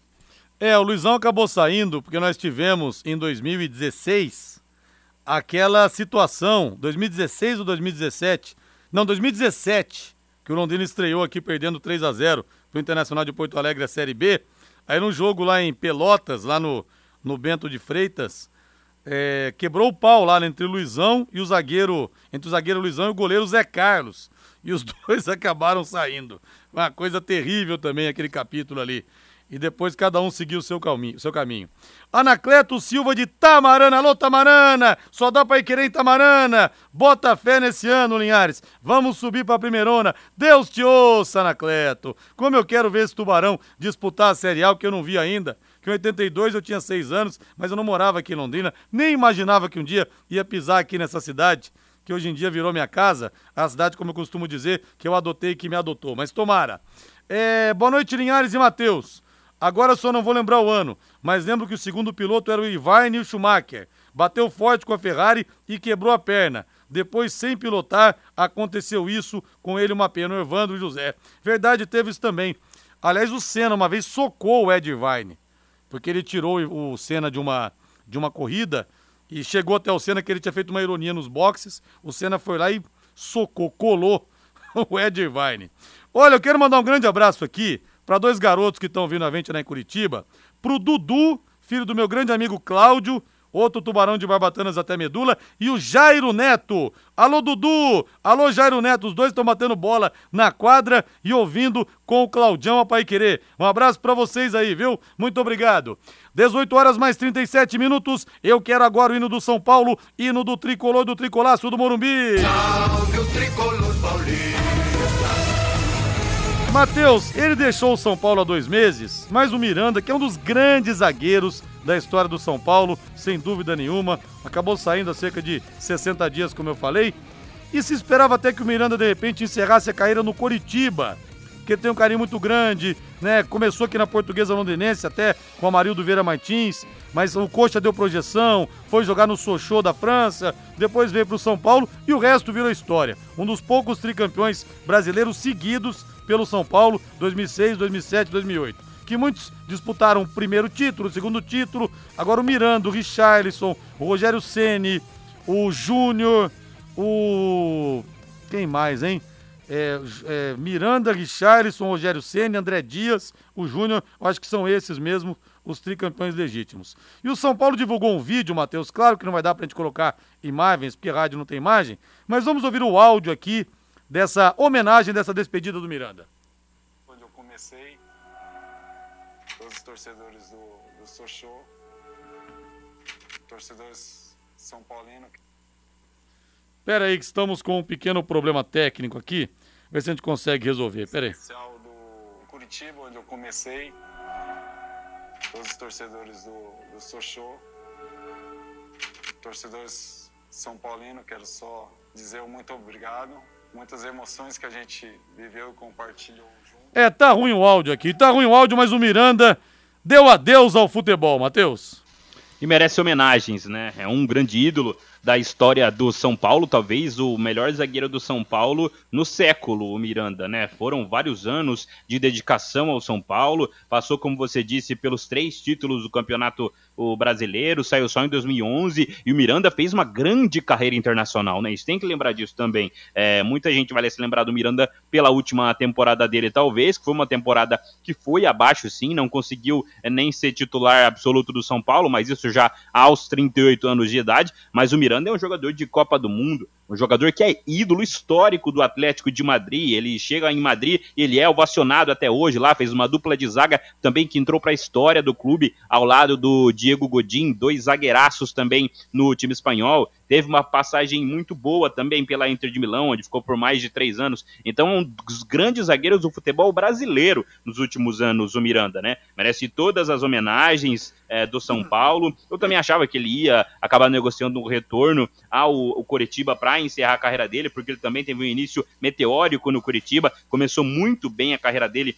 É, o Luizão acabou saindo porque nós tivemos em 2016 aquela situação, 2016 ou 2017? Não, 2017 que o Londrina estreou aqui perdendo 3 a 0 pro Internacional de Porto Alegre a Série B. Aí num jogo lá em Pelotas, lá no, no Bento de Freitas, é, quebrou o pau lá entre o Luizão e o zagueiro, entre o zagueiro Luizão e o goleiro Zé Carlos. E os dois acabaram saindo. Uma coisa terrível também aquele capítulo ali e depois cada um seguir o seu. Seu caminho. Anacleto Silva de Tamarana, alô Tamarana, só dá pra ir querer em Tamarana, bota fé nesse ano, Linhares, vamos subir pra primeirona, Deus te ouça, Anacleto, como eu quero ver esse Tubarão disputar a Série A, que eu não vi ainda, que em 82 eu tinha seis anos, mas eu não morava aqui em Londrina, nem imaginava que um dia ia pisar aqui nessa cidade, que hoje em dia virou minha casa, a cidade, como eu costumo dizer, que eu adotei e que me adotou, mas tomara. É, boa noite, Linhares e Matheus. Agora só não vou lembrar o ano, mas lembro que o segundo piloto era o Ivaine o Schumacher. Bateu forte com a Ferrari e quebrou a perna. Depois, sem pilotar, aconteceu isso com ele, uma pena, o Evandro José. Verdade, teve isso também. Aliás, o Senna uma vez socou o Ed Irvine, porque ele tirou o Senna de uma, de uma corrida e chegou até o Senna que ele tinha feito uma ironia nos boxes. O Senna foi lá e socou, colou o Ed Irvine. Olha, eu quero mandar um grande abraço aqui para dois garotos que estão vindo a gente lá em Curitiba, pro Dudu, filho do meu grande amigo Cláudio, outro tubarão de barbatanas até medula, e o Jairo Neto. Alô, Dudu! Alô, Jairo Neto, os dois estão batendo bola na quadra e ouvindo com o Claudião a Pai Querer. Um abraço para vocês aí, viu? Muito obrigado. 18 horas mais 37 minutos. Eu quero agora o hino do São Paulo, hino do tricolor do tricolaço do Morumbi. Salve o tricolor paulista. Matheus, ele deixou o São Paulo há dois meses, mas o Miranda, que é um dos grandes zagueiros da história do São Paulo, sem dúvida nenhuma, acabou saindo há cerca de 60 dias, como eu falei, e se esperava até que o Miranda de repente encerrasse a carreira no Coritiba, que tem um carinho muito grande, né? Começou aqui na Portuguesa Londinense, até com a Marildo Vieira Martins, mas o Coxa deu projeção, foi jogar no Sochaux da França, depois veio para o São Paulo e o resto virou história. Um dos poucos tricampeões brasileiros seguidos pelo São Paulo 2006, 2007, 2008. Que muitos disputaram o primeiro título, o segundo título. Agora o Miranda, o Richarlison, o Rogério Ceni, o Júnior, o. Quem mais, hein? É, é, Miranda, Richarlison, Rogério Ceni, André Dias, o Júnior, acho que são esses mesmo os tricampeões legítimos. E o São Paulo divulgou um vídeo, Matheus, claro que não vai dar pra gente colocar imagens, porque rádio não tem imagem, mas vamos ouvir o áudio aqui dessa homenagem, dessa despedida do Miranda?
Quando eu comecei, todos os torcedores do, do Sochô, torcedores São Paulino.
Pera aí que estamos com um pequeno problema técnico aqui, ver se a gente consegue resolver, pera aí.
Especial do Curitiba, onde eu comecei, todos os torcedores do, do Sochô, torcedores São Paulino, quero só dizer muito obrigado muitas emoções que a gente viveu e compartilhou junto.
É, tá ruim o áudio aqui, tá ruim o áudio, mas o Miranda deu adeus ao futebol, Matheus.
E merece homenagens, né? É um grande ídolo da história do São Paulo, talvez o melhor zagueiro do São Paulo no século, o Miranda, né? Foram vários anos de dedicação ao São Paulo, passou, como você disse, pelos três títulos do Campeonato Brasileiro, saiu só em 2011 e o Miranda fez uma grande carreira internacional, né? Isso tem que lembrar disso também. É, muita gente vai se lembrar do Miranda pela última temporada dele, talvez, que foi uma temporada que foi abaixo, sim, não conseguiu é, nem ser titular absoluto do São Paulo, mas isso já aos 38 anos de idade. Mas o Miranda é um jogador de Copa do Mundo, um jogador que é ídolo histórico do Atlético de Madrid. Ele chega em Madrid, ele é ovacionado até hoje lá, fez uma dupla de zaga também que entrou para a história do clube ao lado do Diego Godin, dois zagueiraços também no time espanhol. Teve uma passagem muito boa também pela Inter de Milão, onde ficou por mais de três anos. Então, é um dos grandes zagueiros do futebol brasileiro nos últimos anos, o Miranda, né? Merece todas as homenagens é, do São Paulo. Eu também achava que ele ia acabar negociando um retorno ao, Coritiba para encerrar a carreira dele, porque ele também teve um início meteórico no Curitiba, começou muito bem a carreira dele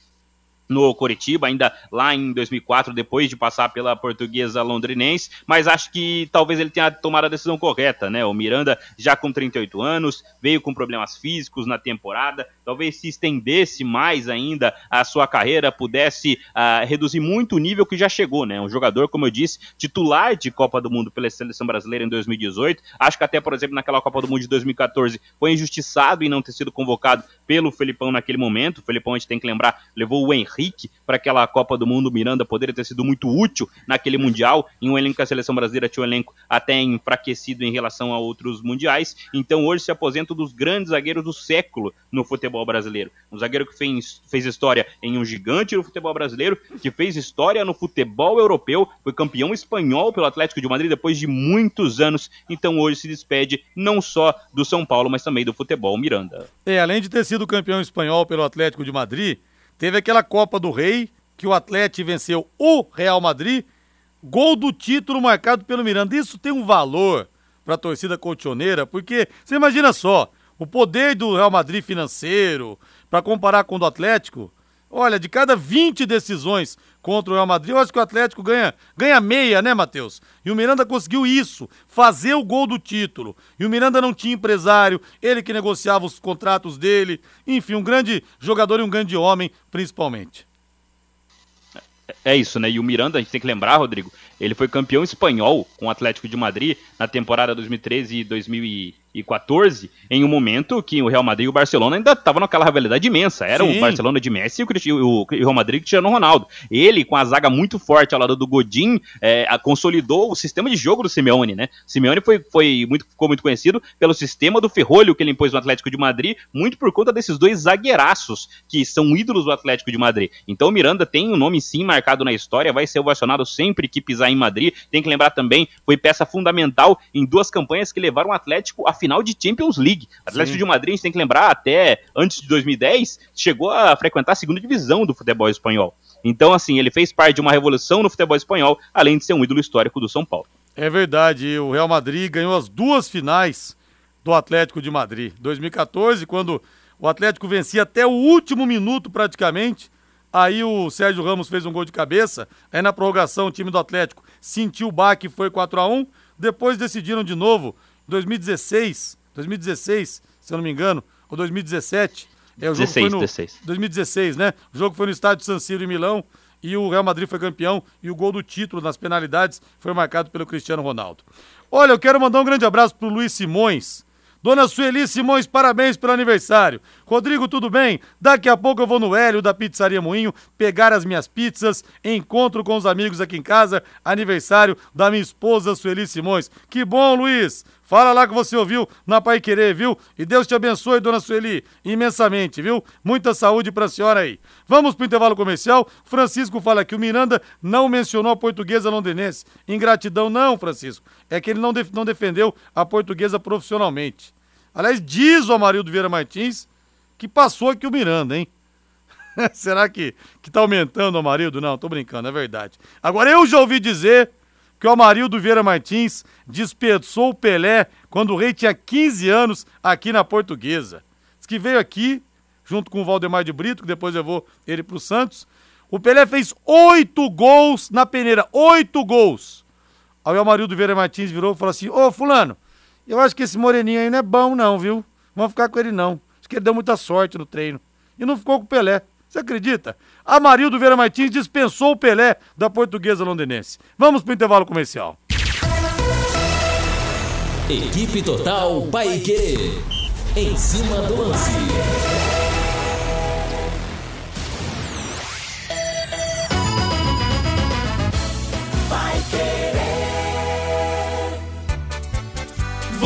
no Coritiba, ainda lá em 2004, depois de passar pela portuguesa londrinense, mas acho que talvez ele tenha tomado a decisão correta, né? O Miranda, já com 38 anos, veio com problemas físicos na temporada, talvez se estendesse mais ainda a sua carreira, pudesse uh, reduzir muito o nível que já chegou, né? Um jogador, como eu disse, titular de Copa do Mundo pela seleção brasileira em 2018, acho que até, por exemplo, naquela Copa do Mundo de 2014, foi injustiçado em não ter sido convocado pelo Felipão naquele momento, o Felipão, a gente tem que lembrar, levou o Henrique para aquela Copa do Mundo. Miranda poderia ter sido muito útil naquele Mundial. Em um elenco que a seleção brasileira tinha um elenco até enfraquecido em relação a outros mundiais. Então hoje se aposenta um dos grandes zagueiros do século no futebol brasileiro. Um zagueiro que fez, fez história em um gigante no futebol brasileiro, que fez história no futebol europeu, foi campeão espanhol pelo Atlético de Madrid depois de muitos anos. Então hoje se despede não só do São Paulo, mas também do futebol Miranda.
É, além de ter sido campeão espanhol pelo Atlético de Madrid, Teve aquela Copa do Rei, que o Atlético venceu o Real Madrid, gol do título marcado pelo Miranda. Isso tem um valor para a torcida colchoneira, porque você imagina só, o poder do Real Madrid financeiro, para comparar com o do Atlético, olha, de cada 20 decisões contra o Real Madrid, eu acho que o Atlético ganha, ganha meia, né, Matheus? E o Miranda conseguiu isso, fazer o gol do título. E o Miranda não tinha empresário, ele que negociava os contratos dele. Enfim, um grande jogador e um grande homem, principalmente.
É isso, né? E o Miranda, a gente tem que lembrar, Rodrigo, ele foi campeão espanhol com o Atlético de Madrid na temporada 2013 e 2000 2014, em um momento que o Real Madrid e o Barcelona ainda estavam naquela rivalidade imensa. Era Sim. o Barcelona de Messi e o, Real Madrid que Cristiano Ronaldo. Ele, com a zaga muito forte ao lado do Godin, é, consolidou o sistema de jogo do Simeone, né? Simeone foi, foi muito, ficou muito conhecido pelo sistema do ferrolho que ele impôs no Atlético de Madrid, muito por conta desses dois zagueiraços que são ídolos do Atlético de Madrid. Então o Miranda tem um nome sim marcado na história, vai ser ovacionado sempre que pisar em Madrid. Tem que lembrar também, foi peça fundamental em duas campanhas que levaram o Atlético à final de Champions League. O Atlético Sim. de Madrid, a gente tem que lembrar, até antes de 2010, chegou a frequentar a segunda divisão do futebol espanhol. Então, assim, ele fez parte de uma revolução no futebol espanhol, além de ser um ídolo histórico do São Paulo.
É verdade, o Real Madrid ganhou as duas finais do Atlético de Madrid. 2014, quando o Atlético vencia até o último minuto praticamente. Aí o Sérgio Ramos fez um gol de cabeça. Aí na prorrogação o time do Atlético sentiu o baque e foi 4 a 1 Depois decidiram de novo 2016, 2016, se eu não me engano, ou 2017.
É, o jogo 16,
foi no 16. 2016, né? O jogo foi no estádio San Siro em Milão e o Real Madrid foi campeão e o gol do título nas penalidades foi marcado pelo Cristiano Ronaldo. Olha, eu quero mandar um grande abraço pro Luiz Simões, Dona Sueli Simões, parabéns pelo aniversário. Rodrigo, tudo bem? Daqui a pouco eu vou no Hélio da Pizzaria Moinho pegar as minhas pizzas, encontro com os amigos aqui em casa, aniversário da minha esposa Sueli Simões. Que bom, Luiz! Fala lá que você ouviu na Pai Querer, viu? E Deus te abençoe, dona Sueli, imensamente, viu? Muita saúde pra senhora aí. Vamos pro intervalo comercial. Francisco fala que o Miranda não mencionou a portuguesa londinense. Ingratidão, não, Francisco. É que ele não, def não defendeu a portuguesa profissionalmente. Aliás, diz o Amarildo Vieira Martins que passou aqui o Miranda, hein? Será que, que tá aumentando o Amarildo? Não, tô brincando, é verdade. Agora eu já ouvi dizer que o Amarildo Vieira Martins desperdiçou o Pelé quando o rei tinha 15 anos aqui na Portuguesa. Diz que veio aqui, junto com o Valdemar de Brito, que depois levou ele para o Santos. O Pelé fez oito gols na peneira, oito gols. Aí o Amarildo Vieira Martins virou e falou assim: Ô, Fulano, Eu acho que esse Moreninho aí não é bom, não, viu? Vamos ficar com ele, não. Acho que ele deu muita sorte no treino. E não ficou com o Pelé. Você acredita? Amarildo Vera Martins dispensou o Pelé da portuguesa londinense. Vamos pro intervalo comercial.
Equipe Total Paique. Em cima do lance.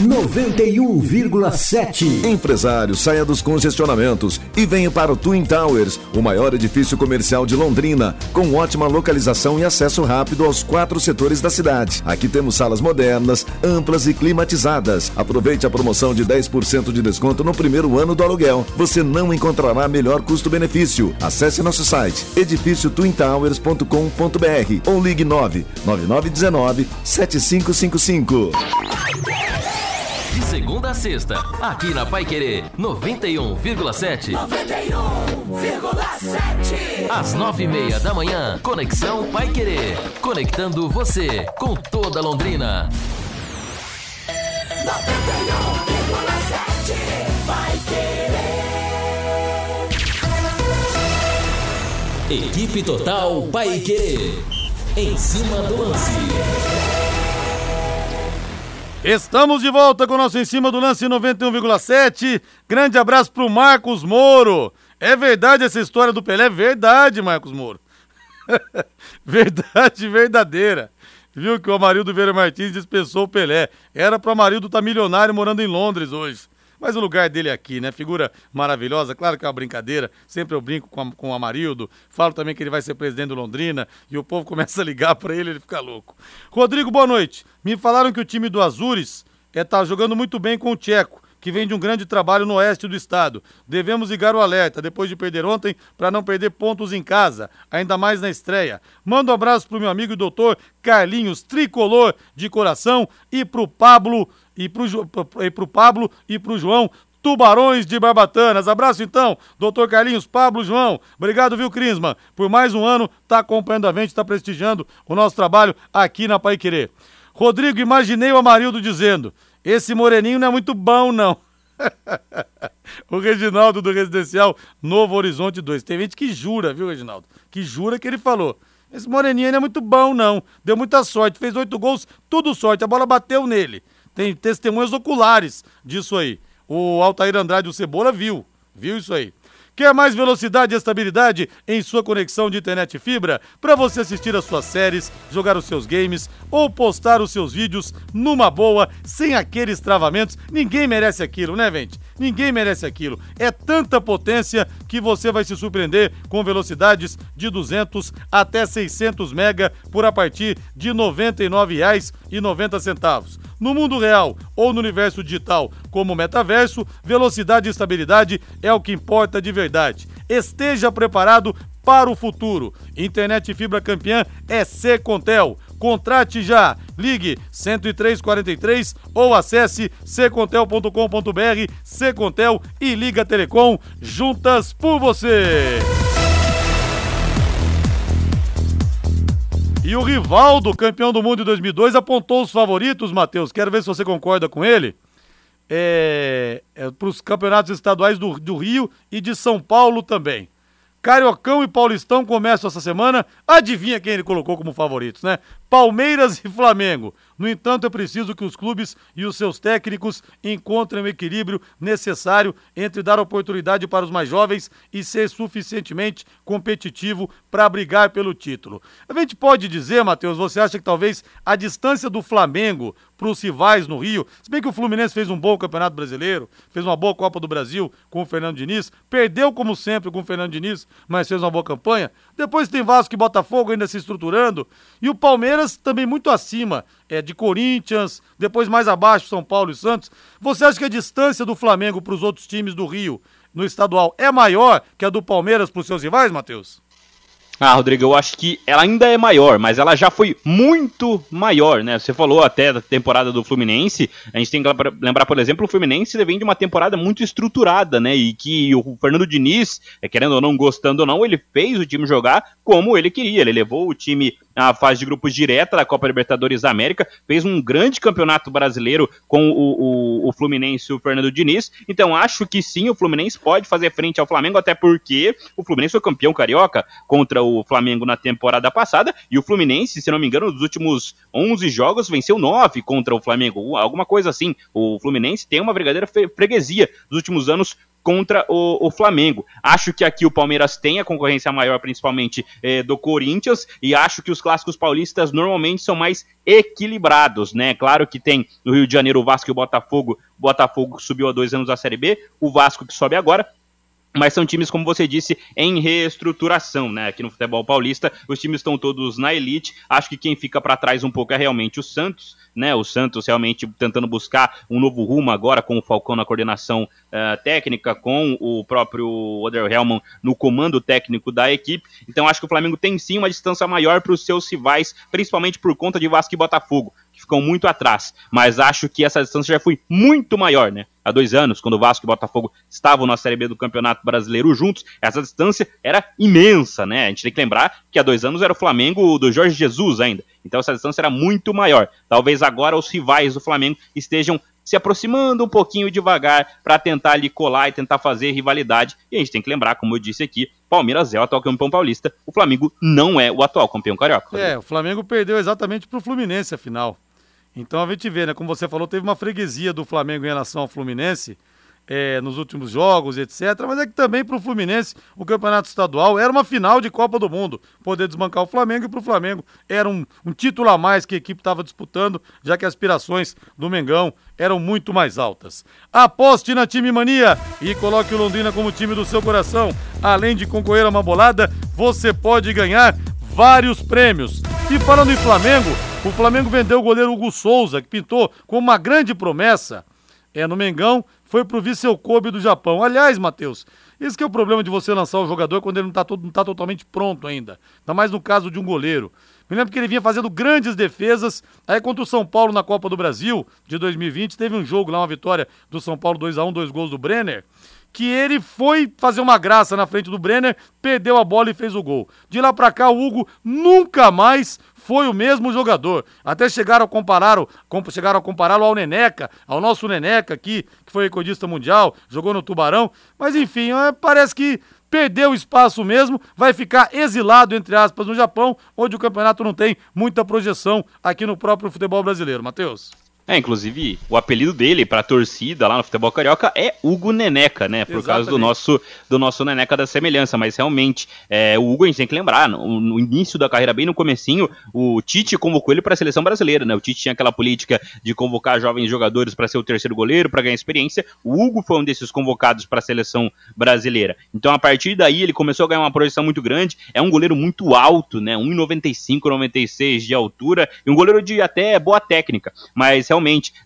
91,7.
Empresário, saia dos congestionamentos e venha para o Twin Towers, o maior edifício comercial de Londrina, com ótima localização e acesso rápido aos quatro setores da cidade. Aqui temos salas modernas, amplas e climatizadas. Aproveite a promoção de 10% de desconto no primeiro ano do aluguel. Você não encontrará melhor custo-benefício. Acesse nosso site edifíciotwintowers.com.br ou ligue 99919 7555.
De segunda a sexta, aqui na Pai Querer 91,7.
91,7.
Às nove e meia da manhã, Conexão Pai Querer. Conectando você com toda Londrina.
91,7. Vai querer.
Equipe Total Pai Querer. Em cima do lance.
Estamos de volta com o nosso Em Cima do Lance 91,7. Grande abraço pro Marcos Moro. É verdade essa história do Pelé? Verdade, Marcos Moro. verdade verdadeira. Viu que o Amarildo Vieira Martins dispensou o Pelé. Era pro Amarildo estar tá milionário morando em Londres hoje. Mas o lugar dele é aqui, né? Figura maravilhosa, claro que é uma brincadeira. Sempre eu brinco com, a, com o Amarildo. Falo também que ele vai ser presidente do Londrina. E o povo começa a ligar para ele, ele fica louco. Rodrigo, boa noite. Me falaram que o time do Azures é, tá jogando muito bem com o Tcheco que vem de um grande trabalho no oeste do estado. Devemos ligar o alerta depois de perder ontem para não perder pontos em casa, ainda mais na estreia. Manda um abraço pro meu amigo e doutor Carlinhos Tricolor de coração e pro Pablo e pro, e pro Pablo e pro João Tubarões de Barbatanas. Abraço então, doutor Carlinhos, Pablo, João. Obrigado, viu, Crisma? Por mais um ano, tá acompanhando a gente, tá prestigiando o nosso trabalho aqui na Pai Querer. Rodrigo, imaginei o Amarildo dizendo: esse moreninho não é muito bom, não. o Reginaldo do Residencial Novo Horizonte 2. Tem gente que jura, viu, Reginaldo? Que jura que ele falou. Esse moreninho não é muito bom, não. Deu muita sorte. Fez oito gols, tudo sorte. A bola bateu nele. Tem testemunhas oculares disso aí. O Altair Andrade, o Cebola, viu. Viu isso aí. Quer mais velocidade e estabilidade em sua conexão de internet fibra para você assistir as suas séries, jogar os seus games ou postar os seus vídeos numa boa, sem aqueles travamentos? Ninguém merece aquilo, né, gente? Ninguém merece aquilo. É tanta potência que você vai se surpreender com velocidades de 200 até 600 mega por a partir de R$ 99,90. No mundo real ou no universo digital, como metaverso, velocidade e estabilidade é o que importa de verdade. Esteja preparado para o futuro. Internet fibra campeã é Secontel. Contrate já. Ligue 10343 ou acesse secontel.com.br. Secontel e Liga Telecom juntas por você. E o Rivaldo, campeão do mundo de 2002, apontou os favoritos, Matheus. Quero ver se você concorda com ele. É, é, para os campeonatos estaduais do, do Rio e de São Paulo também. Cariocão e Paulistão começam essa semana. Adivinha quem ele colocou como favoritos, né? Palmeiras e Flamengo. No entanto, é preciso que os clubes e os seus técnicos encontrem o equilíbrio necessário entre dar oportunidade para os mais jovens e ser suficientemente competitivo para brigar pelo título. A gente pode dizer, Matheus, você acha que talvez a distância do Flamengo para os rivais no Rio, se bem que o Fluminense fez um bom Campeonato Brasileiro, fez uma boa Copa do Brasil com o Fernando Diniz, perdeu como sempre com o Fernando Diniz, mas fez uma boa campanha. Depois tem Vasco e Botafogo ainda se estruturando e o Palmeiras também muito acima é, de Corinthians, depois mais abaixo São Paulo e Santos. Você acha que a distância do Flamengo para os outros times do Rio no estadual é maior que a do Palmeiras para os seus rivais, Matheus?
Ah, Rodrigo, eu acho que ela ainda é maior, mas ela já foi muito maior, né? Você falou até da temporada do Fluminense. A gente tem que lembrar, por exemplo, o Fluminense vem de uma temporada muito estruturada, né? E que o Fernando Diniz, é, querendo ou não, gostando ou não, ele fez o time jogar como ele queria. Ele levou o time à fase de grupos direta da Copa Libertadores da América, fez um grande campeonato brasileiro com o, o, o Fluminense e o Fernando Diniz. Então acho que sim, o Fluminense pode fazer frente ao Flamengo, até porque o Fluminense foi campeão carioca contra o Flamengo na temporada passada, e o Fluminense, se não me engano, nos últimos 11 jogos venceu 9 contra o Flamengo, alguma coisa assim. O Fluminense tem uma verdadeira freguesia nos últimos anos contra o, o, Flamengo. Acho que aqui o Palmeiras tem a concorrência maior, principalmente eh, do Corinthians, e acho que os clássicos paulistas normalmente são mais equilibrados, né? Claro que tem no Rio de Janeiro o Vasco e o Botafogo. O Botafogo subiu há dois anos da Série B, o Vasco que sobe agora mas são times, como você disse, em reestruturação, né? Aqui no futebol paulista, os times estão todos na elite. Acho que quem fica para trás um pouco é realmente o Santos, né? O Santos realmente tentando buscar um novo rumo agora com o Falcão na coordenação uh, técnica, com o próprio Oder Hellman no comando técnico da equipe. Então acho que o Flamengo tem sim uma distância maior para os seus rivais, principalmente por conta de Vasco e Botafogo que ficam muito atrás. Mas acho que essa distância já foi muito maior, né? Há dois anos, quando o Vasco e o Botafogo estavam na Série B do Campeonato Brasileiro juntos, essa distância era imensa, né? A gente tem que lembrar que há dois anos era o Flamengo do Jorge Jesus ainda. Então essa distância era muito maior. Talvez agora os rivais do Flamengo estejam se aproximando um pouquinho devagar para tentar ali colar e tentar fazer rivalidade. E a gente tem que lembrar, como eu disse aqui, Palmeiras é o atual campeão paulista, o Flamengo não é o atual campeão carioca.
É, o Flamengo perdeu exatamente para o Fluminense, afinal. Então a gente vê, né? Como você falou, teve uma freguesia do Flamengo em relação ao Fluminense é, nos últimos jogos, etc. Mas é que também para o Fluminense o campeonato estadual era uma final de Copa do Mundo. Poder desbancar o Flamengo e para o Flamengo era um, um título a mais que a equipe estava disputando, já que as aspirações do Mengão eram muito mais altas. Aposte na Time Mania e coloque o Londrina como time do seu coração. Além de concorrer a uma bolada, você pode ganhar vários prêmios. E falando em Flamengo, o Flamengo vendeu o goleiro Hugo Souza, que pintou como uma grande promessa. É, no Mengão, foi pro Viseu Kobe do Japão. Aliás, Matheus, esse que é o problema de você lançar o jogador quando ele não está não tá totalmente pronto ainda. Ainda mais no caso de um goleiro. Me lembro que ele vinha fazendo grandes defesas. Aí contra o São Paulo na Copa do Brasil de 2020, teve um jogo lá, uma vitória do São Paulo 2 a 1 dois gols do Brenner que ele foi fazer uma graça na frente do Brenner, perdeu a bola e fez o gol. De lá para cá, o Hugo nunca mais foi o mesmo jogador. Até chegaram a compará-lo, chegaram a compará-lo ao Neneca, ao nosso Neneca aqui, que foi recordista mundial, jogou no Tubarão. Mas enfim, é, parece que perdeu espaço mesmo, vai ficar exilado, entre aspas, no Japão, onde o campeonato não tem muita projeção aqui no próprio futebol brasileiro. Matheus.
É, inclusive, o apelido dele pra torcida lá no futebol carioca é Hugo Neneca, né? Por Exatamente. causa do nosso, do nosso Neneca da semelhança. Mas realmente, é, o Hugo a gente tem que lembrar, no, no, início da carreira, bem no comecinho, o Tite convocou ele para a seleção brasileira, né? O Tite tinha aquela política de convocar jovens jogadores para ser o terceiro goleiro, para ganhar experiência. O Hugo foi um desses convocados para a seleção brasileira. Então, a partir daí, ele começou a ganhar uma projeção muito grande. É um goleiro muito alto, né? 1,95, 96 de altura, e um goleiro de até boa técnica. Mas realmente,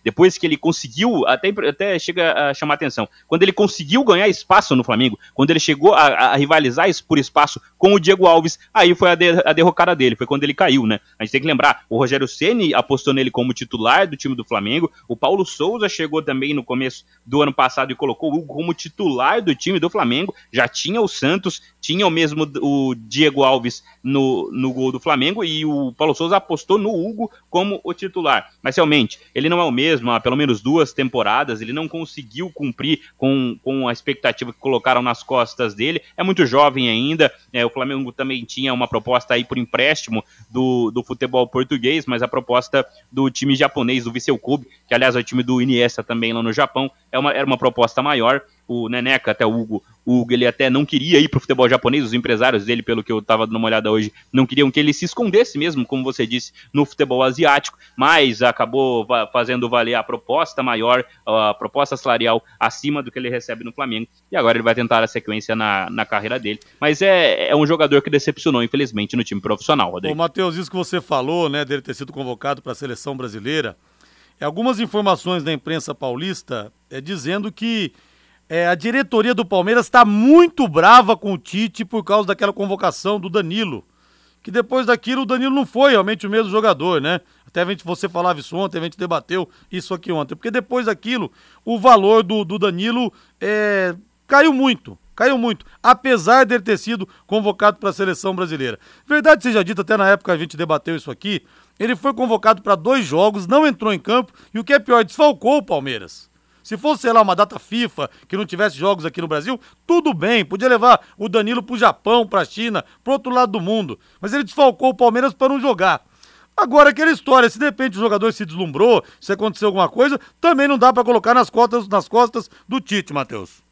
depois que ele conseguiu, até, até chega a chamar atenção, quando ele conseguiu ganhar espaço no Flamengo, quando ele chegou a, a rivalizar por espaço com o Diego Alves, aí foi a, de, a derrocada dele, foi quando ele caiu, né? A gente tem que lembrar, o Rogério Ceni apostou nele como titular do time do Flamengo, o Paulo Souza chegou também no começo do ano passado e colocou o Hugo como titular do time do Flamengo, já tinha o Santos, tinha o mesmo o Diego Alves no, no gol do Flamengo e o Paulo Souza apostou no Hugo como o titular. Mas realmente, ele não é o mesmo, há pelo menos duas temporadas, ele não conseguiu cumprir com, com a expectativa que colocaram nas costas dele. É muito jovem ainda. É, o Flamengo também tinha uma proposta aí por empréstimo do, do futebol português, mas a proposta do time japonês, do Viseu Kobe, que aliás é o time do Iniesta também lá no Japão, é uma, era uma proposta maior o Neneca, até o Hugo, o Hugo ele até não queria ir para o futebol japonês, os empresários dele, pelo que eu estava dando uma olhada hoje, não queriam que ele se escondesse mesmo, como você disse, no futebol asiático, mas acabou fazendo valer a proposta maior, a proposta salarial acima do que ele recebe no Flamengo, e agora ele vai tentar a sequência na, na carreira dele. Mas é, é um jogador que decepcionou, infelizmente, no time profissional,
Rodrigo. Ô, Matheus, isso que você falou, né, dele ter sido convocado para a seleção brasileira, algumas informações da imprensa paulista é, dizendo que é, a diretoria do Palmeiras está muito brava com o Tite por causa daquela convocação do Danilo. Que depois daquilo o Danilo não foi realmente o mesmo jogador, né? Até a gente, você falava isso ontem, a gente debateu isso aqui ontem. Porque depois daquilo, o valor do, do Danilo é, caiu muito. Caiu muito, apesar de ele ter sido convocado para a seleção brasileira. Verdade seja dita, até na época a gente debateu isso aqui, ele foi convocado para dois jogos, não entrou em campo e o que é pior, desfalcou o Palmeiras. Se fosse, sei lá, uma data FIFA, que não tivesse jogos aqui no Brasil, tudo bem, podia levar o Danilo pro Japão, pra China, pro outro lado do mundo. Mas ele desfalcou o Palmeiras para não jogar. Agora, aquela história, se de repente o jogador se deslumbrou, se aconteceu alguma coisa, também não dá para colocar nas costas, nas costas do Tite, Matheus.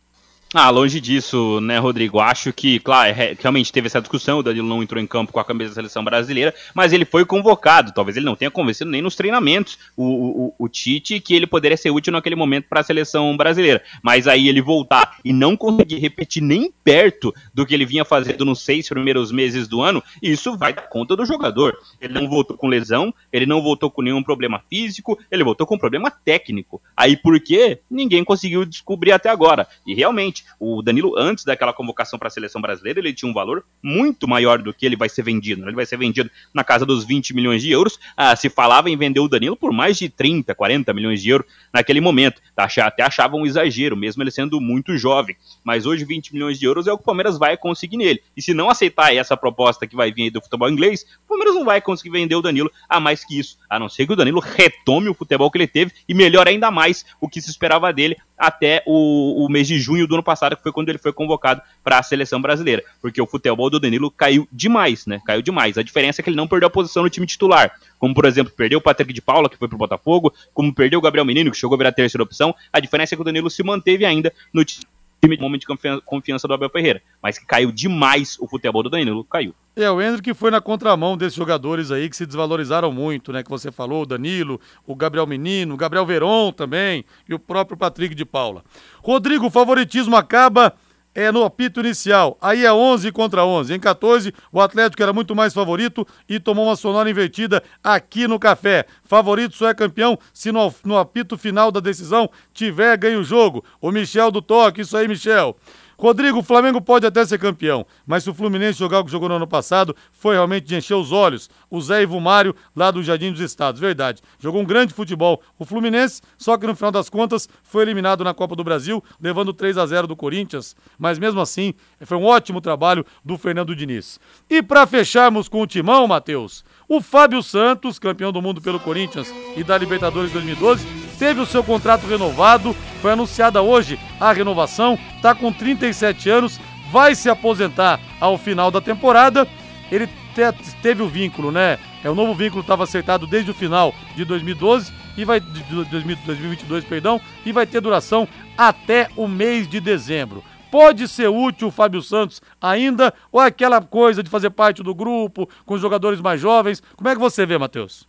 Ah, longe disso, né, Rodrigo? Acho que, claro, é, realmente teve essa discussão, o Danilo não entrou em campo com a camisa da seleção brasileira, mas ele foi convocado. Talvez ele não tenha convencido nem nos treinamentos o, o, o Tite que ele poderia ser útil naquele momento para a seleção brasileira. Mas aí ele voltar e não conseguir repetir nem perto do que ele vinha fazendo nos seis primeiros meses do ano, isso vai dar conta do jogador. Ele não voltou com lesão, ele não voltou com nenhum problema físico, ele voltou com problema técnico. Aí por quê? Ninguém conseguiu descobrir até agora. E realmente, o Danilo, antes daquela convocação para a seleção brasileira, ele tinha um valor muito maior do que ele vai ser vendido. Né? Ele vai ser vendido na casa dos 20 milhões de euros. Ah, se falava em vender o Danilo por mais de 30, 40 milhões de euros naquele momento. Tá? Até achavam um exagero, mesmo ele sendo muito jovem. Mas hoje 20 milhões de euros é o que o Palmeiras vai conseguir nele. E se não aceitar essa proposta que vai vir aí do futebol inglês, o Palmeiras não vai conseguir vender o Danilo a mais que isso. A não ser que o Danilo retome o futebol que ele teve e melhore ainda mais o que se esperava dele até o, o mês de junho do ano passado, que foi quando ele foi convocado para a seleção brasileira. Porque o futebol do Danilo caiu demais, né? Caiu demais. A diferença é que ele não perdeu a posição no time titular. Como, por exemplo, perdeu o Patrick de Paula, que foi pro Botafogo, como perdeu o Gabriel Menino, que chegou a virar terceira opção. A diferença é que o Danilo se manteve ainda no time time de momento de confiança do Abel Ferreira. Mas que caiu demais o futebol do Danilo, caiu.
É, o Hendrick foi na contramão desses jogadores aí que se desvalorizaram muito, né? Que você falou, o Danilo, o Gabriel Menino, o Gabriel Veron também e o próprio Patrick de Paula. Rodrigo, o favoritismo acaba é no apito inicial. Aí é 11 contra 11. Em 14, o Atlético era muito mais favorito e tomou uma sonora invertida aqui no Café. Favorito só é campeão se no, no apito final da decisão tiver ganho o jogo. O Michel do Toque, isso aí, Michel. Rodrigo, o Flamengo pode até ser campeão, mas se o Fluminense jogar o que jogou no ano passado, foi realmente de encher os olhos. O Zé Ivo Mário, lá do Jardim dos Estados, verdade. Jogou um grande futebol. O Fluminense, só que no final das contas, foi eliminado na Copa do Brasil, levando 3 a 0 do Corinthians. Mas mesmo assim, foi um ótimo trabalho do Fernando Diniz. E para fecharmos com o timão, Matheus, o Fábio Santos, campeão do mundo pelo Corinthians e da Libertadores 2012, teve o seu contrato renovado, foi anunciada hoje a renovação, está com 37 anos, vai se aposentar ao final da temporada. Ele te, teve o vínculo, né? É o novo vínculo estava acertado desde o final de 2012 e vai de 2022, perdão, e vai ter duração até o mês de dezembro. Pode ser útil o Fábio Santos ainda ou é aquela coisa de fazer parte do grupo com os jogadores mais jovens? Como é que você vê, Matheus?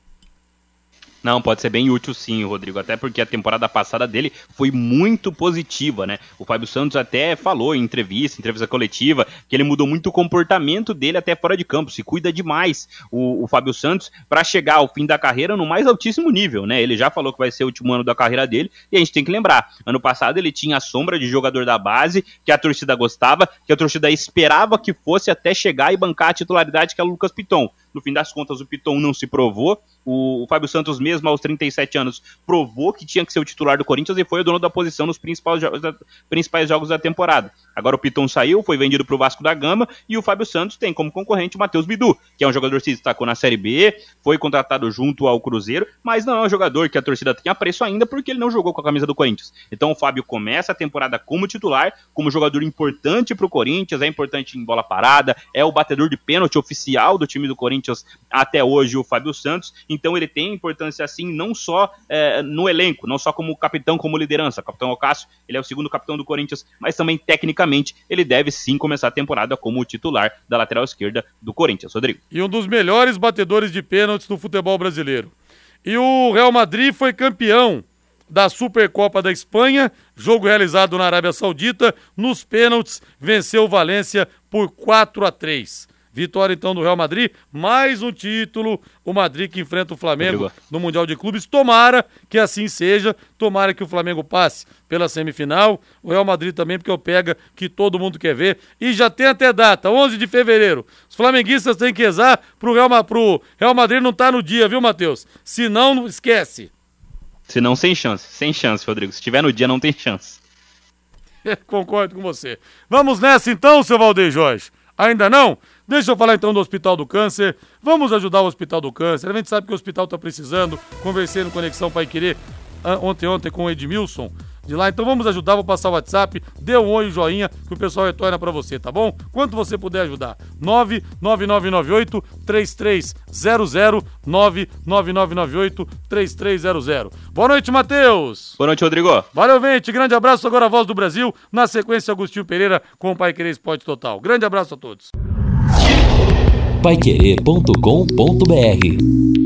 Não, pode ser bem útil sim, Rodrigo, até porque a temporada passada dele foi muito positiva, né? O Fábio Santos até falou em entrevista, entrevista coletiva, que ele mudou muito o comportamento dele até fora de campo, se cuida demais o, o Fábio Santos para chegar ao fim da carreira no mais altíssimo nível, né? Ele já falou que vai ser o último ano da carreira dele e a gente tem que lembrar, ano passado ele tinha a sombra de jogador da base, que a torcida gostava, que a torcida esperava que fosse até chegar e bancar a titularidade que é o Lucas Piton. No fim das contas, o Piton não se provou. O, o Fábio Santos, mesmo aos 37 anos, provou que tinha que ser o titular do Corinthians e foi o dono da posição nos principais jogos da, principais jogos da temporada. Agora o Piton saiu, foi vendido para o Vasco da Gama e o Fábio Santos tem como concorrente o Matheus Bidu, que é um jogador que se destacou na Série B, foi contratado junto ao Cruzeiro, mas não é um jogador que a torcida tem apreço ainda porque ele não jogou com a camisa do Corinthians. Então o Fábio começa a temporada como titular, como jogador importante para o Corinthians, é importante em bola parada, é o batedor de pênalti oficial do time do Corinthians até hoje, o Fábio Santos. Então ele tem importância assim, não só é, no elenco, não só como capitão, como liderança. Capitão Ocasio, ele é o segundo capitão do Corinthians, mas também tecnicamente ele deve sim começar a temporada como titular da lateral esquerda do Corinthians. Rodrigo.
E um dos melhores batedores de pênaltis do futebol brasileiro. E o Real Madrid foi campeão da Supercopa da Espanha, jogo realizado na Arábia Saudita. Nos pênaltis, venceu o Valência por 4 a 3 Vitória então do Real Madrid, mais um título. O Madrid que enfrenta o Flamengo
Rodrigo.
no Mundial de Clubes. Tomara que assim seja. Tomara que o Flamengo passe pela semifinal. O Real Madrid também, porque eu pega que todo mundo quer ver. E já tem até data, 11 de fevereiro. Os flamenguistas têm que rezar pro Real, pro Real Madrid não tá no dia, viu, Matheus? Se não, não esquece.
Se não, sem chance. Sem chance, Rodrigo. Se tiver no dia, não tem chance.
Concordo com você. Vamos nessa então, seu Valdeir Jorge. Ainda não? Deixa eu falar então do Hospital do Câncer. Vamos ajudar o Hospital do Câncer. A gente sabe que o hospital está precisando. Conversei no Conexão Pai Querer ah, ontem, ontem com o Edmilson de lá. Então vamos ajudar. Vou passar o WhatsApp. Dê um oi, joinha, que o pessoal retorna para você, tá bom? Quanto você puder ajudar. 99998 3300 99998 3300. Boa noite, Matheus.
Boa noite, Rodrigo.
Valeu, gente. Grande abraço. Agora a voz do Brasil. Na sequência, Agostinho Pereira com o Pai Querer Esporte Total. Grande abraço a todos.
Paiquerê.com.br